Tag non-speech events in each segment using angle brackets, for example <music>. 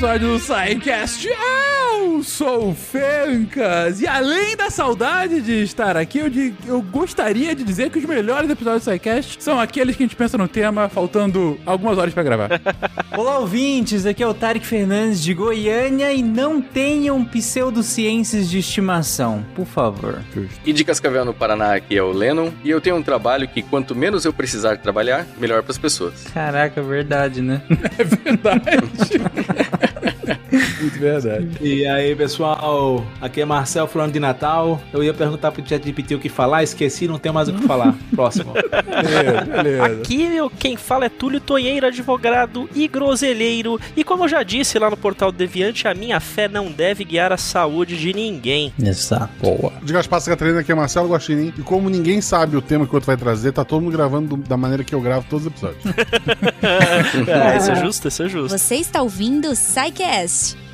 episódio do SciCast. Eu sou o Fencas. E além da saudade de estar aqui, eu, de- eu gostaria de dizer que os melhores episódios do SciCast são aqueles que a gente pensa no tema, faltando algumas horas pra gravar. <laughs> Olá, ouvintes! Aqui é o Tarek Fernandes de Goiânia e não tenham pseudociências de estimação, por favor. E de Cascavel, no Paraná, aqui é o Lennon. E eu tenho um trabalho que quanto menos eu precisar trabalhar, melhor pras pessoas. Caraca, verdade, né? <laughs> É verdade. <laughs> Muito verdade. E aí, pessoal, aqui é Marcel falando de Natal. Eu ia perguntar pro ChatGPT o que falar, esqueci, não tenho mais o que falar. <laughs> Próximo. Beleza, beleza. Aqui meu, quem fala é Túlio Tonheiro, advogado e groselheiro. E como eu já disse lá no Portal Deviante, a minha fé não deve guiar a saúde de ninguém. Exato. Boa. De Gaspar Catarina, aqui é Marcelo Guaxinim. E como ninguém sabe o tema que o outro vai trazer, tá todo mundo gravando do- da maneira que eu gravo todos os episódios. <laughs> <laughs> É, isso é justo, isso é justo. Você está ouvindo o SciCast,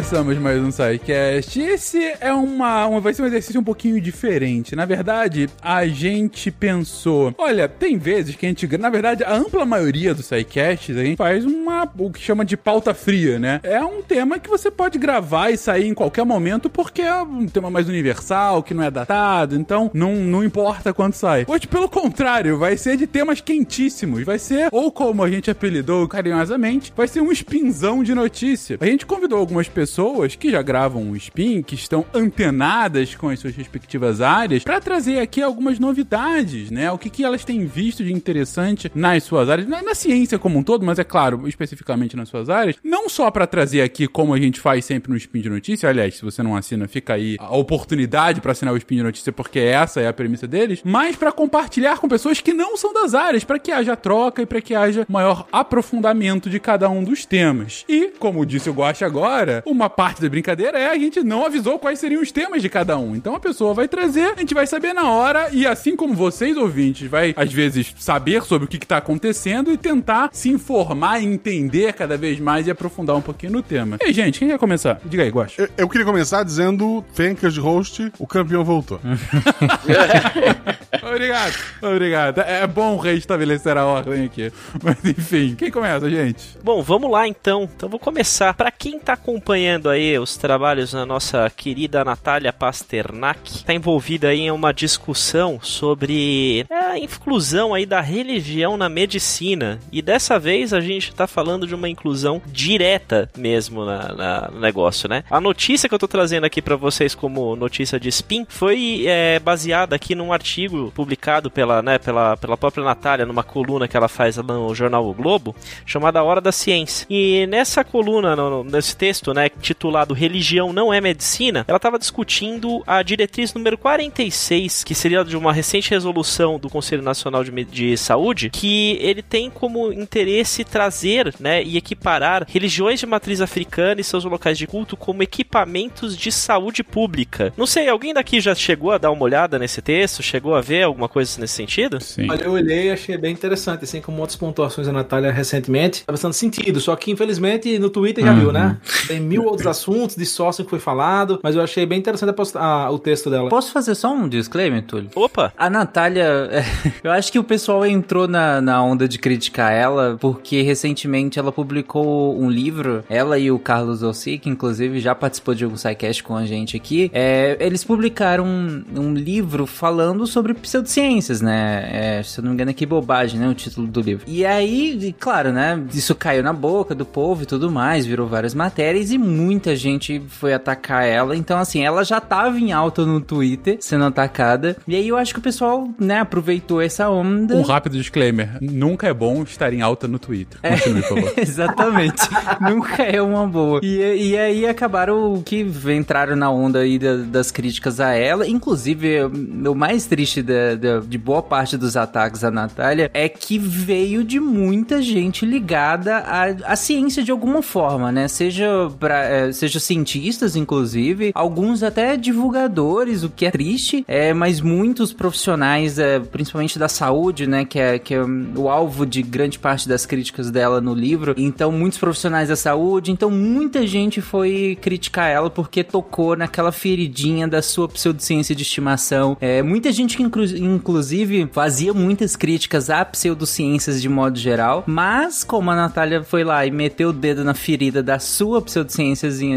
Começamos mais um SciCast. Esse é uma, uma- vai ser um exercício um pouquinho diferente. Na verdade, a gente pensou, olha, tem vezes que a gente, na verdade, a ampla maioria dos SciCasts, a gente faz uma, o que chama de pauta fria, né? É um tema que você pode gravar e sair em qualquer momento porque é um tema mais universal, que não é datado, então não, não importa quando sai. Hoje, pelo contrário, vai ser de temas quentíssimos. Vai ser, ou como a gente apelidou carinhosamente, vai ser um spinzão de notícia. A gente convidou algumas pessoas que já gravam um spin, que estão antenadas com as suas respectivas áreas, para trazer aqui algumas novidades, né? O que, que elas têm visto de interessante nas suas áreas, na, na ciência como um todo, mas é claro, especificamente nas suas áreas, não só para trazer aqui como a gente faz sempre no spin de notícia, aliás, se você não assina, fica aí a oportunidade para assinar o spin de notícia, porque essa é a premissa deles, mas para compartilhar com pessoas que não são das áreas, para que haja troca e para que haja maior aprofundamento de cada um dos temas. E, como disse o Guache agora, uma parte da brincadeira é a gente não avisou quais seriam os temas de cada um. Então a pessoa vai trazer, a gente vai saber na hora e assim como vocês ouvintes vai às vezes saber sobre o que está acontecendo e tentar se informar e entender cada vez mais e aprofundar um pouquinho no tema. E aí, gente, quem quer começar? Diga aí, Guache. Eu, eu queria começar dizendo, Fencas de host, o campeão voltou. <laughs> <laughs> Obrigado, obrigado. É bom reestabelecer a ordem aqui. Mas enfim, quem começa, gente? Bom, vamos lá então. Então vou começar. Pra quem tá acompanhando aí os trabalhos da nossa querida Natália Pasternak, tá envolvida aí em uma discussão sobre a inclusão aí da religião na medicina. E dessa vez a gente tá falando de uma inclusão direta mesmo na, na- no negócio, né? A notícia que eu tô trazendo aqui pra vocês como notícia de spin foi é, baseada aqui num artigo publicado pela, né, pela, pela própria Natália numa coluna que ela faz no jornal O Globo, chamada Hora da Ciência. E nessa coluna, no- nesse texto, né, titulado Religião não é medicina, ela estava discutindo a diretriz número 46, que seria de uma recente resolução do Conselho Nacional de, de Saúde, que ele tem como interesse trazer, né, e equiparar religiões de matriz africana e seus locais de culto como equipamentos de saúde pública. Não sei, alguém daqui já chegou a dar uma olhada nesse texto? Chegou a ver alguma coisa nesse sentido? Sim. Olha, eu olhei e achei bem interessante, assim como outras pontuações da Natália recentemente. Tá bastante sentido, só que infelizmente no Twitter já viu, né? Tem mil outros assuntos de sócio que foi falado, mas eu achei bem interessante a post- a- o texto dela. Posso fazer só um disclaimer, Túlio? Opa! A Natália, é, <laughs> eu acho que o pessoal entrou na, na onda de criticar ela, porque recentemente ela publicou um livro, ela e o Carlos Ossi, que inclusive já participou de algum SciCast com a gente aqui, é, eles publicaram um, um livro falando sobre pseudociências, né? É, se eu não me engano, é que bobagem, né? O título do livro. E aí, claro, né? Isso caiu na boca do povo e tudo mais, virou várias matérias e muita gente foi atacar ela. Então, assim, ela já tava em alta no Twitter, sendo atacada. E aí eu acho que o pessoal, né, aproveitou essa onda. Um rápido disclaimer: nunca é bom estar em alta no Twitter. Continue, por favor. <laughs> Exatamente. <laughs> Nunca é uma boa. E, e aí acabaram que entraram na onda aí da- das críticas a ela. Inclusive, o mais triste da, da- da- de boa parte dos ataques à Natália é que veio de muita gente ligada à, à ciência de alguma forma, né? Seja, pra, é, seja cientistas, inclusive, alguns até divulgadores, o que é triste, é, mas muitos profissionais, é, principalmente da saúde, né? Que é, que é o alvo de grande parte das críticas dela no livro. Então, muitos profissionais da saúde, então muita gente foi criticar ela porque tocou naquela feridinha da sua pseudociência de estimação. É, muita gente que, inclu- inclusive, fazia muitas críticas a pseudociências de modo geral, mas como a Natália foi lá e meteu o dedo na ferida da sua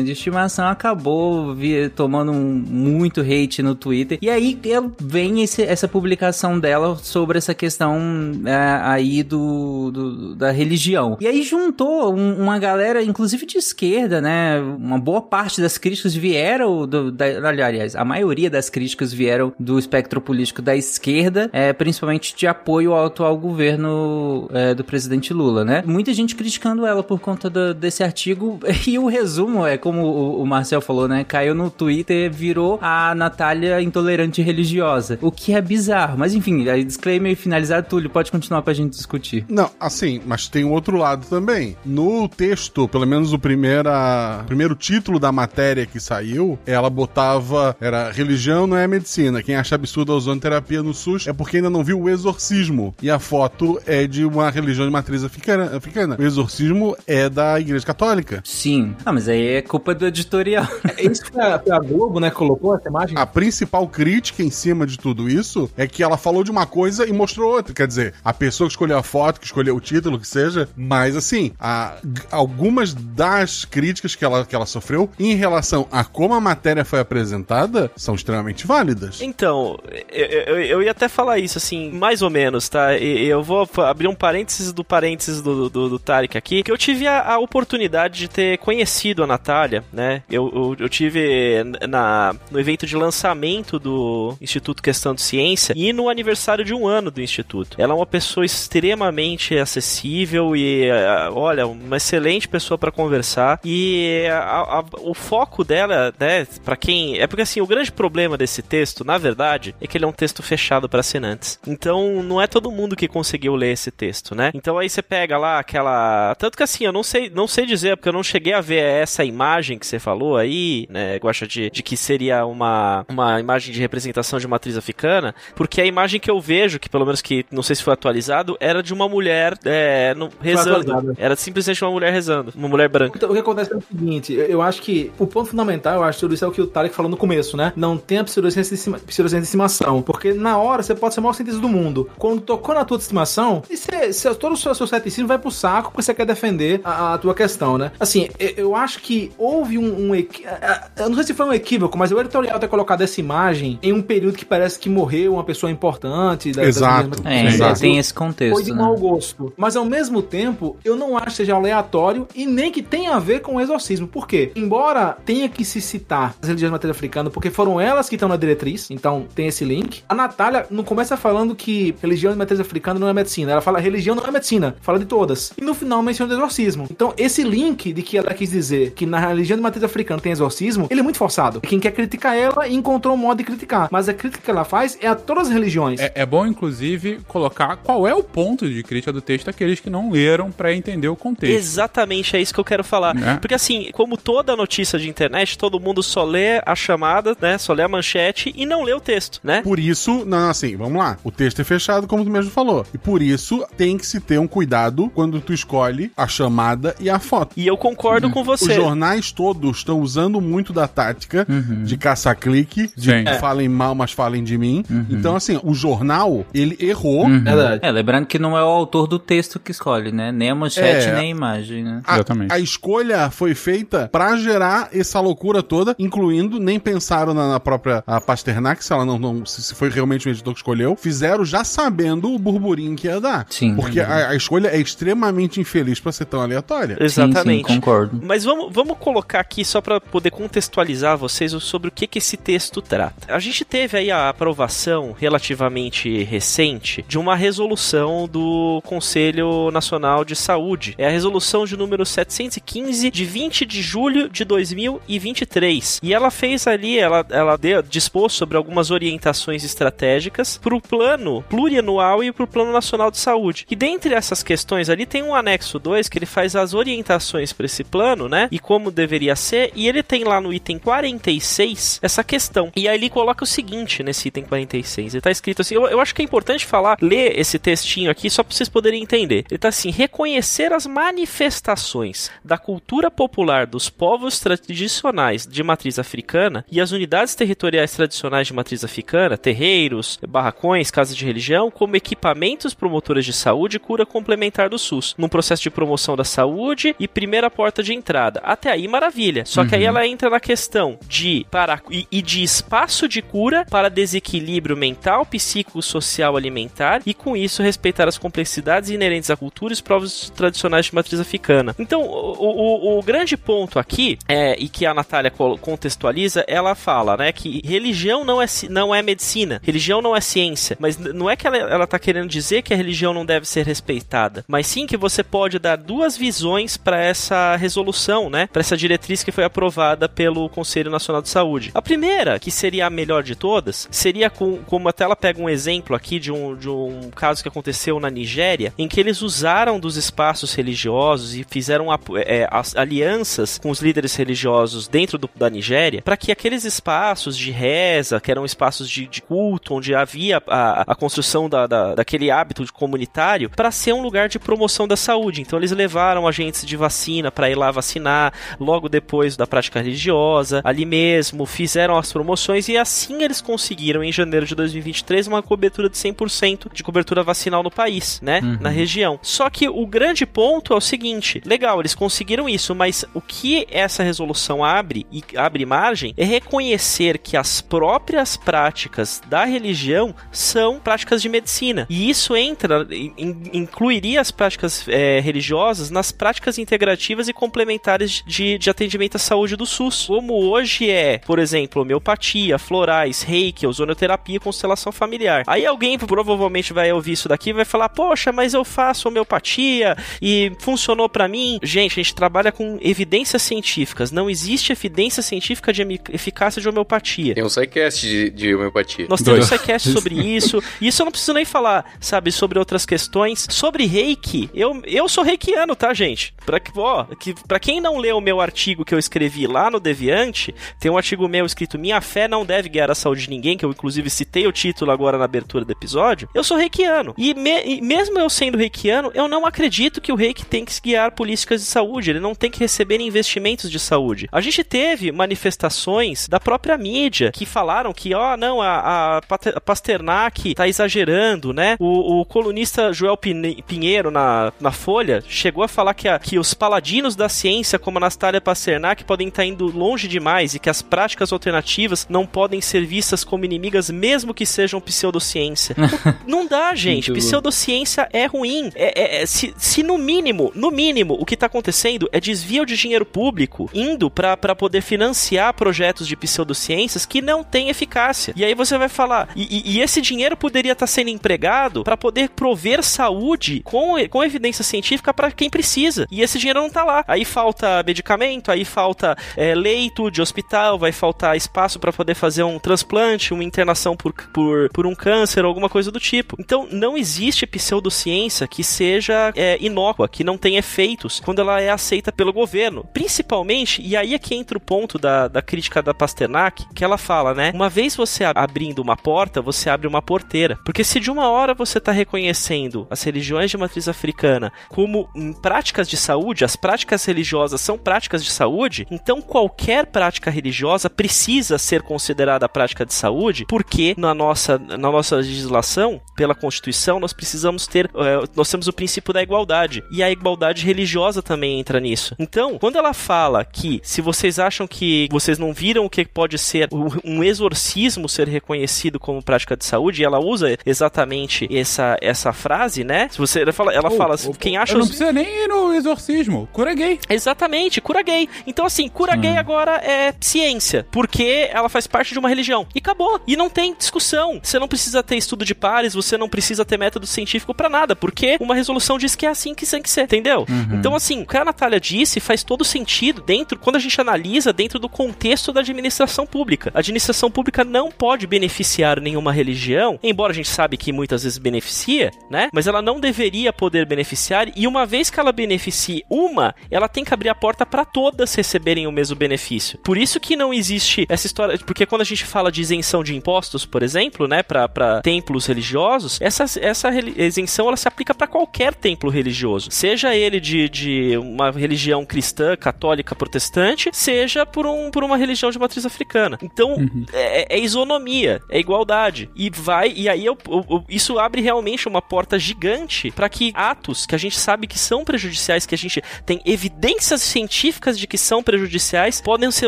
de estimação, acabou vi- tomando um- muito hate no Twitter. E aí vem esse- essa publicação dela sobre essa questão é, aí do, do- da religião. E aí juntou um- uma galera, inclusive de esquerda, né? Uma boa parte das críticas vieram do, da, aliás, a maioria das críticas vieram do espectro político da esquerda, é, principalmente de apoio ao atual governo é, do presidente Lula, né? Muita gente criticando ela por conta do- desse artigo <laughs> e o resumo é como o, o Marcel falou, né? Caiu no Twitter, virou a Natália intolerante religiosa, o que é bizarro. Mas enfim, disclaimer e finalizado, Túlio, pode continuar pra gente discutir. Não, assim, mas tem um outro lado também. No texto, pelo menos o primeira, primeiro título da matéria que saiu, ela botava, era religião não é medicina. Quem acha absurda a ozonoterapia no SUS é porque ainda não viu o exorcismo. E a foto é de uma religião de matriz africana. africana. O exorcismo é da Igreja Católica. Sim. Ah, mas aí é culpa do editorial. É isso que a, que a Globo, né, colocou essa imagem. A principal crítica em cima de tudo isso é que ela falou de uma coisa e mostrou outra. Quer dizer, a pessoa que escolheu a foto, que escolheu o título, que seja, mas assim, a- algumas das críticas que ela, que ela sofreu em relação a como a matéria foi apresentada são extremamente válidas. Então, eu, eu, eu ia até falar isso, assim, mais ou menos, tá? E- Eu vou abrir um parênteses do parênteses do, do, do Tarek aqui, que eu tive a, a oportunidade de ter conhecido a Natália, né? Eu, eu, eu tive na, no evento de lançamento do Instituto Questão de Ciência e no aniversário de um ano do Instituto. Ela é uma pessoa extremamente acessível e, eh, olha, uma excelente pessoa para conversar. E a- a- o foco dela, né, para quem. É porque assim, o grande problema desse texto, na verdade, é que ele é um texto fechado para assinantes. Então, não é todo mundo que conseguiu ler esse texto, né? Então aí você pega lá aquela. Tanto que assim, eu não sei, não sei dizer, porque eu não cheguei a ver essa imagem que você falou aí, né? Gosta de, de que seria uma, uma imagem de representação de matriz africana, porque a imagem que eu vejo, que pelo menos que não sei se foi atualizado, era de uma mulher é, no- rezando. Era simplesmente uma mulher rezando, uma mulher branca. Então, o que acontece é o seguinte, eu, eu acho que o ponto fundamental, eu acho, tudo isso é o que o Tarek falou no começo, né? Não tem a pseudociência de estimação, porque na hora você pode ser o maior cientista do mundo. Quando tocou na tua estimação, e você, você- todo o seu, seu ceticismo vai pro saco porque você quer defender a, a tua questão, né? Assim, eu, eu acho que houve um, um Eu não sei se foi um equívoco, mas o editorial ter colocado essa imagem em um período que parece que morreu uma pessoa importante. da- Exato. É, Exato. tem esse foi contexto, de né? mau gosto. Mas ao mesmo tempo, eu não acho que seja aleatório e nem que tenha a ver com o exorcismo. Por quê? Embora tenha que se citar as religiões de matriz africana, porque foram elas que estão na diretriz, então tem esse link. A Natália não começa falando que religião de matriz africana não é medicina. Ela fala religião não é medicina, fala de todas. E no final menciona o exorcismo. Então esse link de que ela quis dizer que na religião de matriz africana tem exorcismo, ele é muito forçado. Quem quer criticar ela encontrou um modo de criticar. Mas a crítica que ela faz é a todas as religiões. É, é bom, inclusive, colocar qual é o ponto de crítica do texto daqueles que não leram pra entender o contexto. Exatamente, é isso que eu quero falar. Né? Porque assim, como toda notícia de internet, todo mundo só lê a chamada, né? Só lê a manchete e não lê o texto, né? Por isso, não, assim, vamos lá. O texto é fechado, como tu mesmo falou. E por isso tem que se ter um cuidado quando tu escolhe a chamada e a foto. E eu concordo com Os você. jornais todos estão usando muito da tática de caça-clique, de Sim. que falem mal, mas falem de mim. Então, assim, o jornal, ele errou. Verdade. É, lembrando que não é o autor do texto que escolhe, né? Nem a manchete, É. nem a imagem, né? A, Exatamente. a escolha foi feita pra gerar essa loucura toda, incluindo, nem pensaram na, na própria a Pasternak, se ela não, não- se se foi realmente o editor que escolheu, fizeram já sabendo o burburinho que ia dar. Sim. Porque a, a escolha é extremamente infeliz pra ser tão aleatória. Exatamente. Sim, sim, concordo. Mas vamos, vamos colocar aqui só para poder contextualizar vocês sobre o que, que esse texto trata. A gente teve aí a aprovação relativamente recente de uma resolução do Conselho Nacional de Saúde. É a resolução de número 715 de 20 de julho de 2023. E ela fez ali, ela, ela deu, dispôs sobre algumas orientações estratégicas para o plano plurianual e para o plano nacional de saúde. E dentre essas questões ali tem um anexo 2 que ele faz as orientações para esse plano, né? E como deveria ser, e ele tem lá no item 46 essa questão. E aí ele coloca o seguinte nesse item 46. Ele tá escrito assim, eu, eu acho que é importante falar, ler esse textinho aqui só para vocês poderem entender. Ele tá assim: reconhecer as manifestações da cultura popular dos povos tradicionais de matriz africana e as unidades territoriais tradicionais de matriz africana, terreiros, barracões, casas de religião, como equipamentos promotores de saúde e cura complementar do SUS, num processo de promoção da saúde e primeira porta de entrada. Até aí, maravilha. Só que aí ela entra na questão de para e, e de espaço de cura para desequilíbrio mental, psicossocial, alimentar e com isso respeitar as complexidades inerentes à cultura e os povos tradicionais de matriz africana. Então, o, o, o grande ponto aqui é e que a Natália contextualiza, ela fala, né, que religião não é não é medicina, religião não é ciência, mas não é que ela, ela tá querendo dizer que a religião não deve ser respeitada, mas sim que você pode dar duas visões para essa resolução, né, para essa diretriz que foi aprovada pelo Conselho Nacional de Saúde. A primeira, que seria a melhor de todas, seria com, como até ela pega um exemplo aqui de um, de um caso que aconteceu na Nigéria, em que eles usaram dos espaços religiosos e fizeram é, alianças com os líderes religiosos dentro do, da Nigéria para que aqueles espaços de reza, que eram espaços de, de culto, onde havia a, a construção da, da, daquele hábito comunitário, para ser um lugar de promoção da saúde. Então eles levaram agentes de vacina para ir lá vacinar logo depois da prática religiosa, ali mesmo, fizeram as promoções e assim eles conseguiram em janeiro de 2023 uma cobertura de 100% de cobertura vacinal no país, né? Uhum. Na região. Só que o grande ponto é o seguinte: legal, eles conseguiram isso, mas o que essa resolução abre e abre margem é reconhecer que as próprias práticas da religião são práticas de medicina. E isso entra, in, incluiria as práticas é, religiosas nas práticas integrativas e complementares de, de atendimento à saúde do SUS. Como hoje é, por exemplo, homeopatia, florais, reiki, ozonoterapia, constelação familiar. Aí alguém provavelmente vai ouvir isso daqui e vai falar: Poxa, mas eu faço homeopatia e funcionou para mim. Gente, a gente trabalha com evidências científicas. Não existe evidência científica de eficácia de homeopatia. Tem um sidecast de, de homeopatia. Nós temos um sidecast sobre <laughs> isso. E isso eu não preciso nem falar, sabe, sobre outras questões. Sobre reiki, eu, eu sou reikiano, tá, gente? Pra, ó, que, pra quem não leu o meu artigo que eu escrevi lá no Deviante, tem um artigo meu escrito Minha Fé Não Deve Guiar a Saúde de Ninguém, que eu inclusive citei o título agora na abertura do episódio. Eu sou reikiano. E, me, e mesmo eu sendo reikiano, eu não acredito que o reiki tem que guiar políticas de saúde. Ele não tem que receber investimentos de saúde. A gente teve manifestações da própria mídia que falaram que, ó, oh, não, a, a Pasternak tá exagerando, né? O, o colunista Joel Pinheiro na, na Folha chegou a falar que, a, que os paladinos da ciência, como Anastasia Pasternak, podem estar indo longe demais e que as práticas alternativas não podem ser vistas como inimigas, mesmo que sejam pseudociência. <laughs> não dá, gente. Pseudociência é ruim. É, é, é, se, se no mínimo, no mínimo, o que tá acontecendo é desvio de dinheiro público indo para poder financiar projetos de pseudociências que não têm eficácia. E aí você vai falar, e, e esse dinheiro poderia estar tá sendo empregado para poder prover saúde com, com evidência científica para quem precisa. E esse dinheiro não tá lá. Aí falta medicamento, aí falta é, leito de hospital, vai faltar espaço para poder fazer um transplante, uma internação por, por, por um câncer, alguma coisa do tipo. Então, não existe pseudociência que seja é, inócua, que não tenha efeitos quando ela é aceita pelo governo. Principalmente, e aí é que entra o ponto da, da crítica da Pasternak, que ela fala, né? Uma vez você abrindo uma porta, você abre uma porteira. Porque se de uma hora você está reconhecendo as religiões de matriz africana como hum, práticas de saúde, as práticas religiosas são práticas de saúde, então qualquer prática religiosa precisa ser considerada prática de saúde, porque na nossa, na nossa legislação, pela Constituição, nós precisamos ter, uh, nós temos o princípio da igualdade. E a igualdade religiosa também entra nisso. Então, quando ela fala que se vocês acham que vocês não viram o que pode ser um exorcismo ser reconhecido como prática de saúde, e ela usa exatamente essa, essa frase, né? Se você ela fala, ela oh, fala oh, quem acha não precisa nem ir no exorcismo, cura gay. Exatamente, cura gay. Então assim, cura hum. gay agora é ciência, porque ela faz parte de uma religião. E acabou. E não tem discussão. Você não precisa ter estudo de pares, você não precisa ter método científico para nada, porque uma resolução diz que é assim que tem que ser, entendeu? Uhum. Então assim, o que a Natália disse faz todo sentido dentro, quando a gente analisa dentro do contexto da administração pública. A administração pública não pode beneficiar beneficiar nenhuma religião, embora a gente sabe que muitas vezes beneficia, né? Mas ela não deveria poder beneficiar e uma vez que ela beneficie uma, ela tem que abrir a porta para todas receberem o mesmo benefício. Por isso que não existe essa história, porque quando a gente fala de isenção de impostos, por exemplo, né, para templos religiosos, essa, essa isenção ela se aplica para qualquer templo religioso, seja ele de, de uma religião cristã, católica, protestante, seja por, um, por uma religião de matriz africana. Então, uhum. é, é, isonomia, é igualdade. E vai, e aí eu, eu, isso abre realmente uma porta gigante para que atos que a gente sabe que são prejudiciais, que a gente tem evidências científicas de que são prejudiciais, podem ser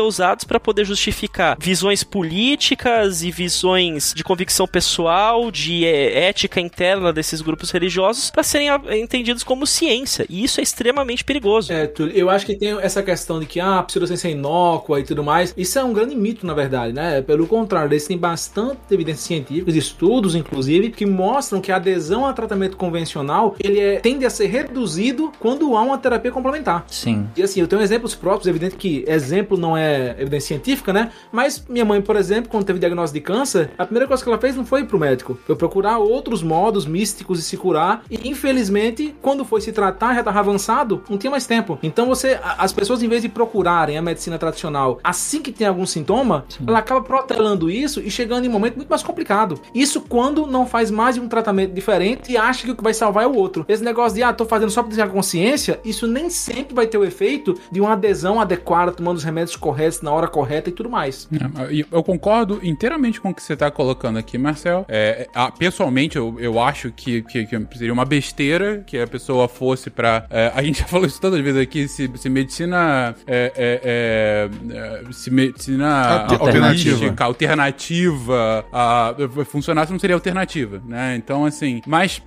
usados para poder justificar visões políticas e visões de convicção pessoal, de é, ética interna desses grupos religiosos, para serem entendidos como ciência. E isso é extremamente perigoso. É, eu acho que tem essa questão de que ah, a pseudociência é inócua e tudo mais. Isso é um grande mito, na verdade, né? Pelo contrário, eles têm bastante evidências científicas, estudos, inclusive, que mostram que a adesão a tratamento convencional ele é, tende a ser reduzido quando há uma terapia complementar. Sim. E assim, eu tenho exemplos próprios, evidente que exemplo não é evidência científica, né? Mas minha mãe, por exemplo, quando teve diagnóstico de câncer, a primeira coisa que ela fez não foi ir pro médico, foi procurar outros modos místicos de se curar. E infelizmente, quando foi se tratar, já estava avançado, não tinha mais tempo. Então você, as pessoas, em vez de procurarem a medicina tradicional assim que tem algum sintoma, Sim. ela acaba protelando isso e chegando em um momento muito mais complicado. Isso quando não faz mais de um tratamento diferente e acha que o que vai salvar é o outro. Esse negócio de, ah, tô fazendo só pra ter a consciência, isso nem sempre vai ter o efeito de uma adesão adequada, tomando os remédios corretos na hora correta e tudo mais. É, eu concordo inteiramente com o que você tá colocando aqui, Marcel. É, é pessoalmente, eu, eu acho que, que, que, seria uma besteira que a pessoa fosse pra. É, a gente já falou isso tantas vezes aqui, se, se medicina. É, é, se medicina alternativa, alternativa a, funcionasse, não seria alternativa, né? Então, assim. Mas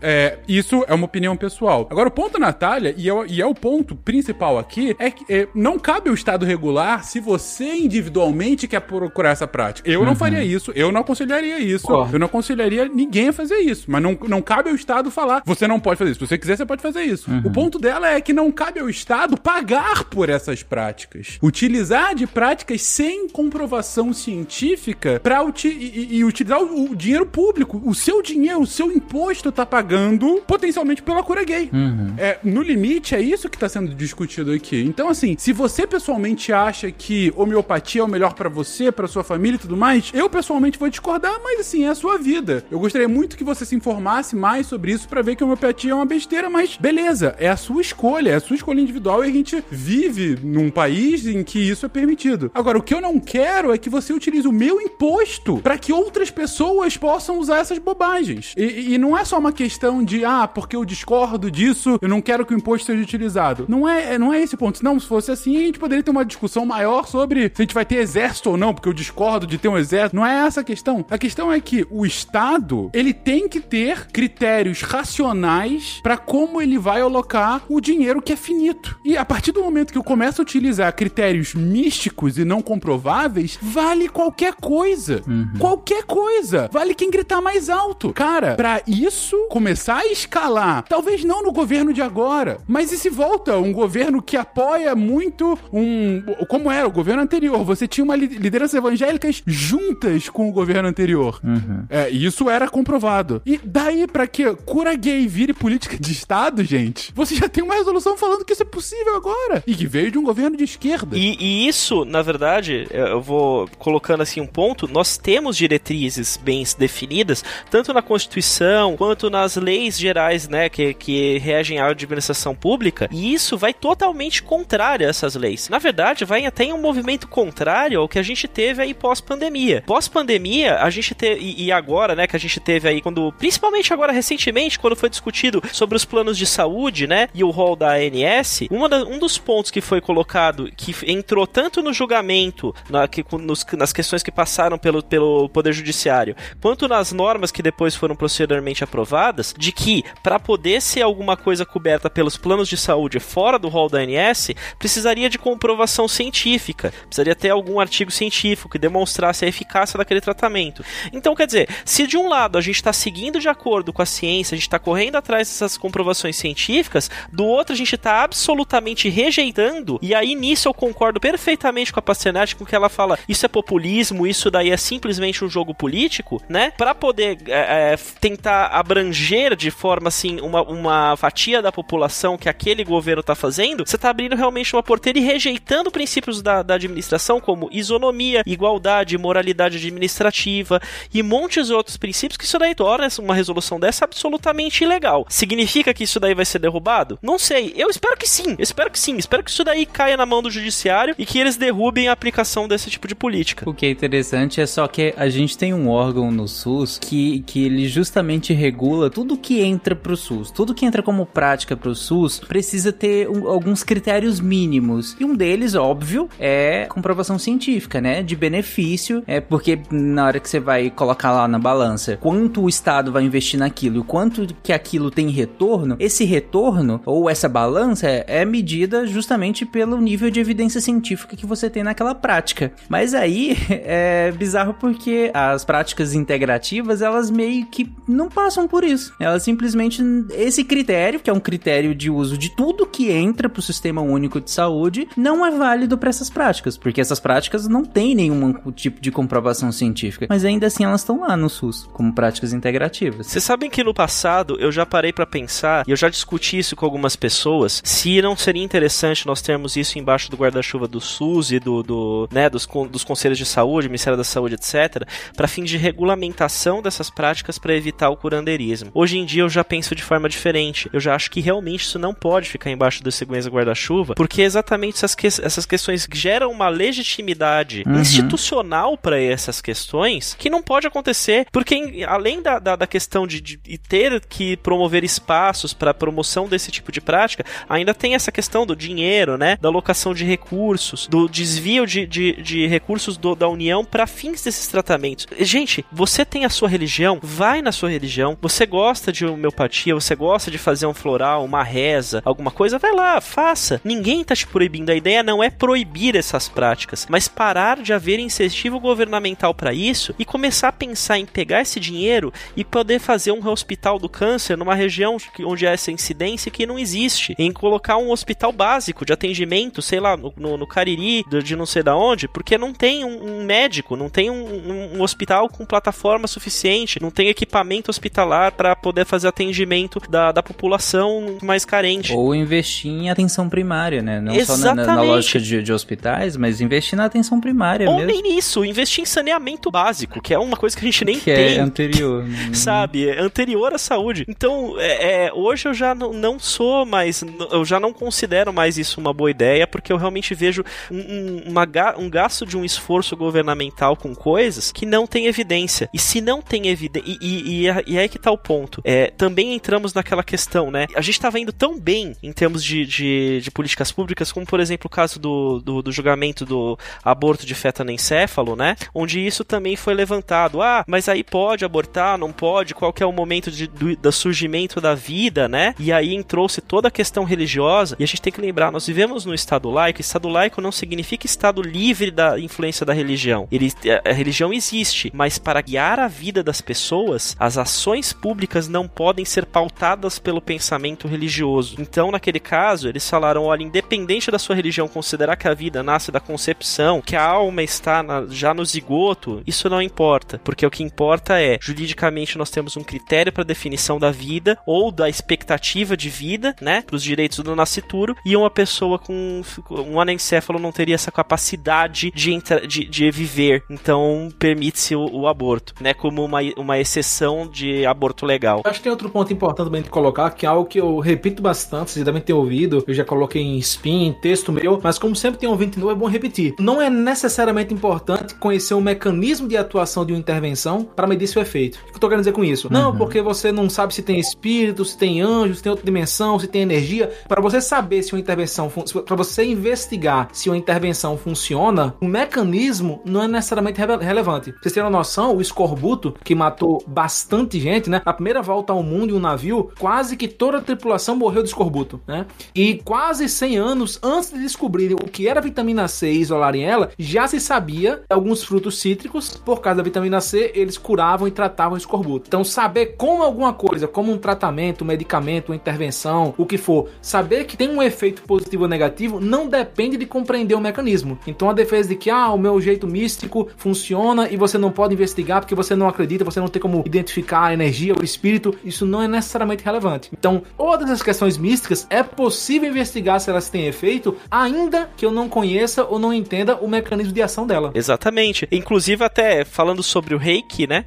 isso é uma opinião pessoal. Agora, o ponto, Natália, e é, e é o ponto principal aqui, é que é, não cabe ao Estado regular se você individualmente quer procurar essa prática. Eu uhum. não faria isso, eu não aconselharia isso, eu não aconselharia ninguém a fazer isso. Mas não, não cabe ao Estado falar, você não pode fazer isso. Se você quiser, você pode fazer isso. Uhum. O ponto dela é que não cabe ao Estado pagar por essas práticas. Utilizar de práticas sem comprovação científica para uti e, e, utilizar o, o, dinheiro público. O seu dinheiro, o seu imposto tá pagando potencialmente pela cura gay. Uhum. É, no limite, é isso que tá sendo discutido aqui. Então, assim, se você pessoalmente acha que homeopatia é o melhor para você, para sua família e tudo mais, eu pessoalmente vou discordar, mas assim, é a sua vida. Eu gostaria muito que você se informasse mais sobre isso para ver que homeopatia é uma besteira, mas beleza, é a sua escolha, é a sua escolha individual e a gente vive num país em que isso é permitido. Agora, o que eu não quero é que você utilize o meu imposto para que outras pessoas possam usar essas bobagens. E, e não é só uma questão de, ah, porque eu discordo disso, eu não quero que o imposto seja utilizado. Não é, não é esse ponto. Não, se fosse assim, a gente poderia ter uma discussão maior sobre se a gente vai ter exército ou não, porque eu discordo de ter um exército. Não é essa a questão. A questão é que o Estado, ele tem que ter critérios racionais para como ele vai alocar o dinheiro que é finito. E a partir do momento que eu começo a utilizar critérios místicos e não comprováveis, vale qualquer coisa. Uhum. Qualquer coisa. Vale quem gritar mais alto. Cara, para isso começar a escalar, talvez não no governo de agora, mas e se volta um governo que apoia muito um. Como era o governo anterior? Você tinha uma liderança evangélicas juntas com o governo anterior. Uhum. É, isso era comprovado. E daí para que cura gay vire política de Estado, gente, você já tem uma resolução falando que isso é possível agora. E que veio de um governo de esquerda. E, e isso, na verdade, eu vou colocando assim um ponto, nós temos diretrizes bem definidas, tanto na Constituição quanto nas leis gerais, né, que, que regem a administração pública, e isso vai totalmente contrário a essas leis. Na verdade, vai até em um movimento contrário ao que a gente teve aí pós-pandemia. Pós-pandemia, a gente teve, e, e agora, né, que a gente teve aí, quando, principalmente agora recentemente, quando foi discutido sobre os planos de saúde, né, e o rol da ANS, da, um dos pontos que foi colocado, que entrou tanto no julgamento, na, que, nos, nas questões que passaram pelo, pelo Poder Judiciário, quanto nas normas que depois foram posteriormente aprovadas, de que para poder ser alguma coisa coberta pelos planos de saúde fora do rol da ANS, precisaria de comprovação científica, precisaria ter algum artigo científico que demonstrasse a eficácia daquele tratamento. Então, quer dizer, se de um lado a gente está seguindo de acordo com a ciência, a gente está correndo atrás dessas comprovações científicas, do outro a gente está absolutamente rejeitando, e aí nisso eu concordo perfeitamente com a Pasternak, com que ela fala, isso é populismo, isso daí é simplesmente um jogo político, né? Pra poder é, é, tentar abranger de forma assim uma, uma fatia da população que aquele governo tá fazendo, você tá abrindo realmente uma porteira e rejeitando princípios da, da administração como isonomia, igualdade, moralidade administrativa e montes outros princípios que isso daí torna uma resolução dessa absolutamente ilegal. Significa que isso daí vai ser derrubado? Não sei. Eu espero que sim. Eu espero que sim. Espero que isso daí caia na mão do judiciário e que eles derrubem a aplicação desse tipo de política. O que é interessante é só que a gente tem um órgão no SUS que, que ele justamente regula tudo que entra pro SUS. Tudo que entra como prática pro SUS precisa ter um, alguns critérios mínimos. E um deles, óbvio, é comprovação científica, né? De benefício. É porque na hora que você vai colocar lá na balança quanto o Estado vai investir naquilo e quanto que aquilo tem retorno, esse retorno ou essa balança é medida justamente pelo nível de evidência científica que você tem naquela prática. Mas aí <laughs> é bizarro porque as práticas integrativas, elas meio que não passam por isso. Elas simplesmente esse critério, que é um critério de uso de tudo que entra pro sistema único de saúde, não é válido para essas práticas, porque essas práticas não têm nenhum tipo de comprovação científica, mas ainda assim elas estão lá no SUS como práticas integrativas. Vocês sabem que no passado eu já parei para pensar e eu já discuti isso com algumas pessoas, se não seria interessante nós termos isso embaixo do guarda-chuva do SUS e do, do né, dos, dos conselhos de saúde, Ministério da Saúde, etc, para fim de regulamentação dessas práticas para evitar o curandeirismo. Hoje em dia eu já penso de forma diferente. Eu já acho que realmente isso não pode ficar embaixo desse guarda-chuva, porque exatamente essas, que, essas questões geram uma legitimidade uhum. institucional para essas questões que não pode acontecer, porque além da, da, da questão de, de, ter que promover espaços para promoção desse tipo de prática, ainda tem essa questão do dinheiro, né? Da alocação de recursos, do desvio de, de, de recursos do, da União para fins desses tratamentos. Gente, você tem a sua religião, vai na sua religião. Você gosta de homeopatia, você gosta de fazer um floral, uma reza, alguma coisa, vai lá, faça. Ninguém tá te proibindo. A ideia não é proibir essas práticas, mas parar de haver incentivo governamental para isso e começar a pensar em pegar esse dinheiro e poder fazer um hospital do câncer numa região onde há essa incidência que não existe. Em colocar um hospital básico de atendimento, sei lá, no, no, no Cariri, de não sei da onde, porque não tem um, um médico, não tem um, um, um, hospital com plataforma suficiente, não tem equipamento hospitalar para poder fazer atendimento da, da população mais carente. Ou investir em atenção primária, né? Não Exatamente. só na, na lógica de, de, hospitais, mas investir na atenção primária Ou mesmo. nem nisso, investir em saneamento básico, que é uma coisa que a gente nem que é tem. É anterior. <laughs> sabe? É anterior à saúde. Então, é, é, hoje eu já não, não sou mais. Eu já não considero mais isso uma boa ideia, porque eu realmente vejo um, uma, um gasto de um esforço governamental com coisas que não tem evidência. E se não tem evidência. E, e, e, e, aí que tá o ponto. É, também entramos naquela questão, né? A gente estava indo tão bem em termos de, de, de, políticas públicas, como por exemplo o caso do, do, do julgamento do aborto de feto anencéfalo, né? Onde isso também foi levantado. Ah, mas aí pode abortar, não pode, qual que é o momento de, do, do surgimento da vida, né? E aí entrou-se toda a questão religiosa. E a gente tem que lembrar, nós vivemos no Estado laico. Estado laico não significa Estado livre da influência da religião. Ele, a, a religião existe, mas para guiar a vida das pessoas, as ações públicas não podem ser pautadas pelo pensamento religioso. Então, naquele caso, eles falaram: olha, independente da sua religião considerar que a vida nasce da concepção, que a alma está na, já no zigoto, isso não importa, porque o que importa é, juridicamente, nós temos um critério para definição da vida ou da expectativa de vida, né, para os direitos do nascituro, e uma pessoa com um anencéfalo não teria essa capacidade de, de, de viver. Então, permite-se o, o, aborto, né, como uma, uma exceção de aborto legal. Acho que tem outro ponto importante também de colocar, que é algo que eu repito bastante, vocês devem ter ouvido, eu já coloquei em spin, em texto meu, mas como sempre tem um ouvinte novo, é bom repetir. Não é necessariamente importante conhecer o mecanismo de atuação de uma intervenção para medir seu efeito. O que eu tô querendo dizer com isso? Uhum. Não, porque você não sabe se tem espírito, se tem anjo, se tem outra dimensão, se tem energia. Para você saber se uma intervenção, para você investigar se uma intervenção funciona, o mecanismo não é necessariamente relevante. Pra vocês terem uma noção, o escorbuto, que matou bastante gente, né? A primeira volta ao mundo em um navio, quase que toda a tripulação morreu de escorbuto, né? E quase 100 anos antes de descobrirem o que era vitamina C e isolarem ela, já se sabia alguns frutos cítricos, por causa da vitamina C, eles curavam e tratavam escorbuto. Então, saber como alguma coisa, como um tratamento, um medicamento, uma intervenção, o que for, saber que tem um efeito positivo ou negativo, não depende de compreender o mecanismo. Então, a defesa de que, ah, o meu jeito místico funciona e você não pode investigar porque você não acredita, você não tem como identificar a energia, o espírito, isso não é necessariamente relevante. Então, todas as questões místicas é possível investigar se elas têm efeito, ainda que eu não conheça ou não entenda o mecanismo de ação dela. Exatamente. Inclusive, até falando sobre o reiki, né?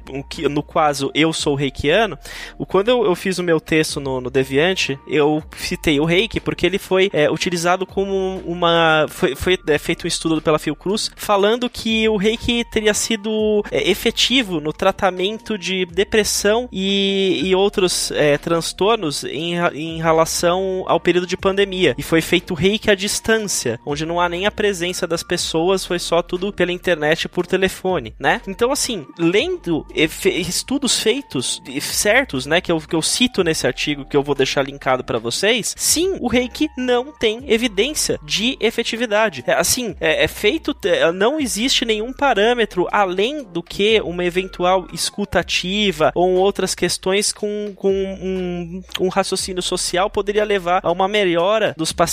No caso, eu sou reikiano. Quando eu, eu fiz o meu texto no, no Deviante, eu citei o reiki porque ele foi é, utilizado como uma. Foi, foi é, feito um estudo pela Fiocruz falando que o reiki teria sido é, efetivo no tratamento de depressão e, e outros é, transtornos em, em relação ao período de pandemia. E foi feito reiki à distância, onde não há nem a presença das pessoas, foi só tudo pela internet por telefone, né? Então, assim, lendo estudos feitos certos, né, que eu, que eu cito nesse artigo que eu vou deixar linkado para vocês, sim, o reiki não tem evidência de efetividade. É, assim, é, é feito, é, não existe nenhum parâmetro além do que uma eventual escutativa ou outras questões com, com um, um raciocínio social poderia levar a uma melhora dos pacientes.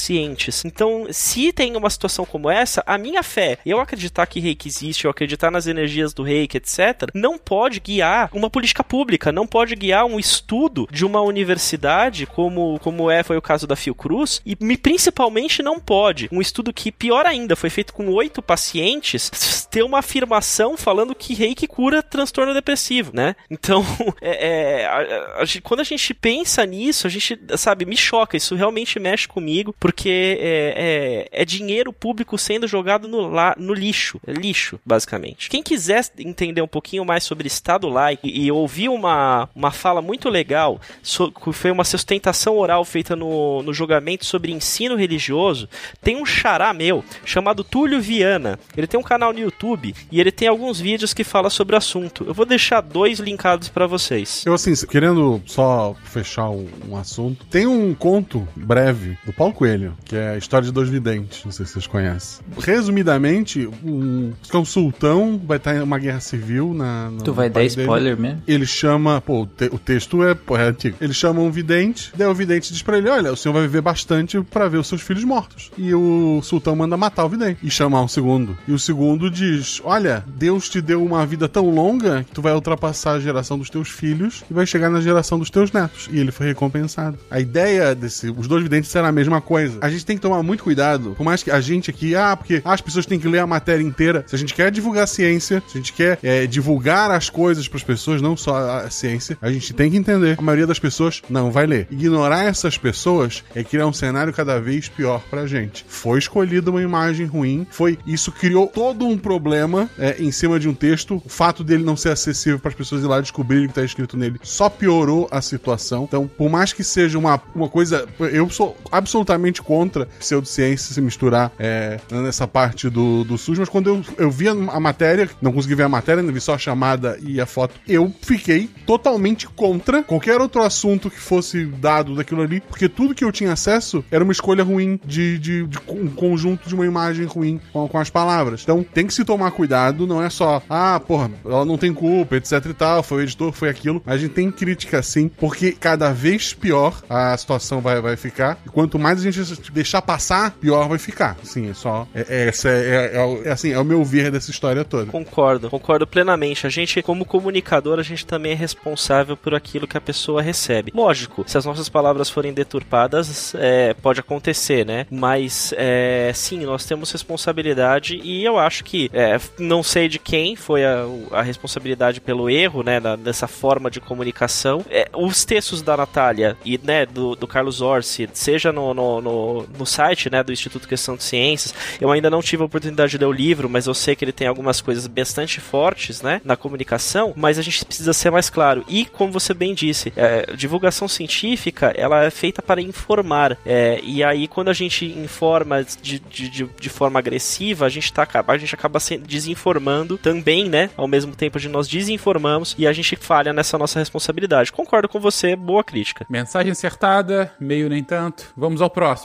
Então, se tem uma situação como essa, a minha fé, eu acreditar que reiki existe, eu acreditar nas energias do reiki, etc., não pode guiar uma política pública, não pode guiar um estudo de uma universidade, como, como é foi o caso da Fiocruz, e me, principalmente não pode um estudo que, pior ainda, foi feito com oito pacientes, <laughs> ter uma afirmação falando que reiki cura transtorno depressivo, né? Então, <laughs> é, é, a, a, quando a gente pensa nisso, a gente, sabe, me choca, isso realmente mexe comigo, porque é, é, é dinheiro público sendo jogado no, lá, no lixo, é lixo, basicamente. Quem quiser entender um pouquinho mais sobre Estado laico e, e ouvir uma, uma fala muito legal, so, foi uma sustentação oral feita no, no julgamento sobre ensino religioso, tem um xará meu chamado Túlio Viana. Ele tem um canal no YouTube e ele tem alguns vídeos que fala sobre o assunto. Eu vou deixar dois linkados para vocês. Eu, assim, querendo só fechar um, um, assunto, tem um conto breve do Paulo Coelho, que é a história de dois videntes. Não sei se vocês conhecem. Resumidamente, um, um sultão vai estar em uma guerra civil na. tu vai dar spoiler dele. mesmo? Ele chama. Pô, o, te, o texto é, pô, é antigo. Ele chama um vidente, daí o vidente diz pra ele: Olha, o senhor vai viver bastante para ver os seus filhos mortos. E o sultão manda matar o vidente e chamar um segundo. E o segundo diz: Olha, Deus te deu uma vida tão longa que tu vai ultrapassar a geração dos teus filhos e vai chegar na geração dos teus netos. E ele foi recompensado. A ideia desse. Os dois videntes será a mesma coisa. A gente tem que tomar muito cuidado, por mais que a gente aqui, ah, porque as pessoas têm que ler a matéria inteira. Se a gente quer divulgar ciência, se a gente quer é, divulgar as coisas para as pessoas, não só a ciência, a gente tem que entender. A maioria das pessoas não vai ler. Ignorar essas pessoas é criar um cenário cada vez pior pra gente. Foi escolhida uma imagem ruim, foi isso criou todo um problema é, em cima de um texto. O fato dele não ser acessível para as pessoas ir lá descobrirem o que está escrito nele só piorou a situação. Então, por mais que seja uma, uma coisa, eu sou absolutamente contra pseudociência se misturar é, nessa parte do, do SUS, mas quando eu, eu vi a matéria, não consegui ver a matéria, vi só a chamada e a foto, eu fiquei totalmente contra qualquer outro assunto que fosse dado daquilo ali, porque tudo que eu tinha acesso era uma escolha ruim de, de, de um conjunto de uma imagem ruim com, com, as palavras. Então tem que se tomar cuidado, não é só, ah, porra, ela não tem culpa, etc e tal, foi o editor, foi aquilo. A gente tem crítica sim, porque cada vez pior a situação vai, vai ficar. E quanto mais a gente deixar passar, pior vai ficar. Sim, é só. É, é, essa é, é, é, assim, é o meu ver dessa história toda. Concordo, concordo plenamente. A gente, como comunicador, a gente também é responsável por aquilo que a pessoa recebe. Lógico, se as nossas palavras forem deturpadas, é, pode acontecer, né? Mas é, sim, nós temos responsabilidade e eu acho que é, não sei de quem foi a, a responsabilidade pelo erro, né? Dessa forma de comunicação. É, os textos da Natália e né, do, do Carlos Orsi, seja no, no, no, no, site né, do Instituto Questão de Ciências, eu ainda não tive a oportunidade de ler o livro, mas eu sei que ele tem algumas coisas bastante fortes né, na comunicação, mas a gente precisa ser mais claro. E, como você bem disse, é, divulgação científica ela é feita para informar. É, e aí, quando a gente informa de, de, de, forma agressiva, a gente, tá, a gente acaba desinformando também, né? Ao mesmo tempo de nós desinformamos e a gente falha nessa nossa responsabilidade. Concordo com você, boa crítica. Mensagem acertada, meio nem tanto. Vamos ao próximo.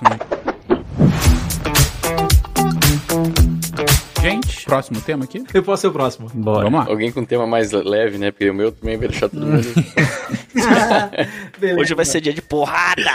Gente, próximo tema aqui? Eu posso ser o próximo. Bora. Vamos lá. Alguém com um tema mais leve, né? Porque o meu também vai deixar todo mundo. <laughs> <laughs> Hoje vai ser dia de porrada.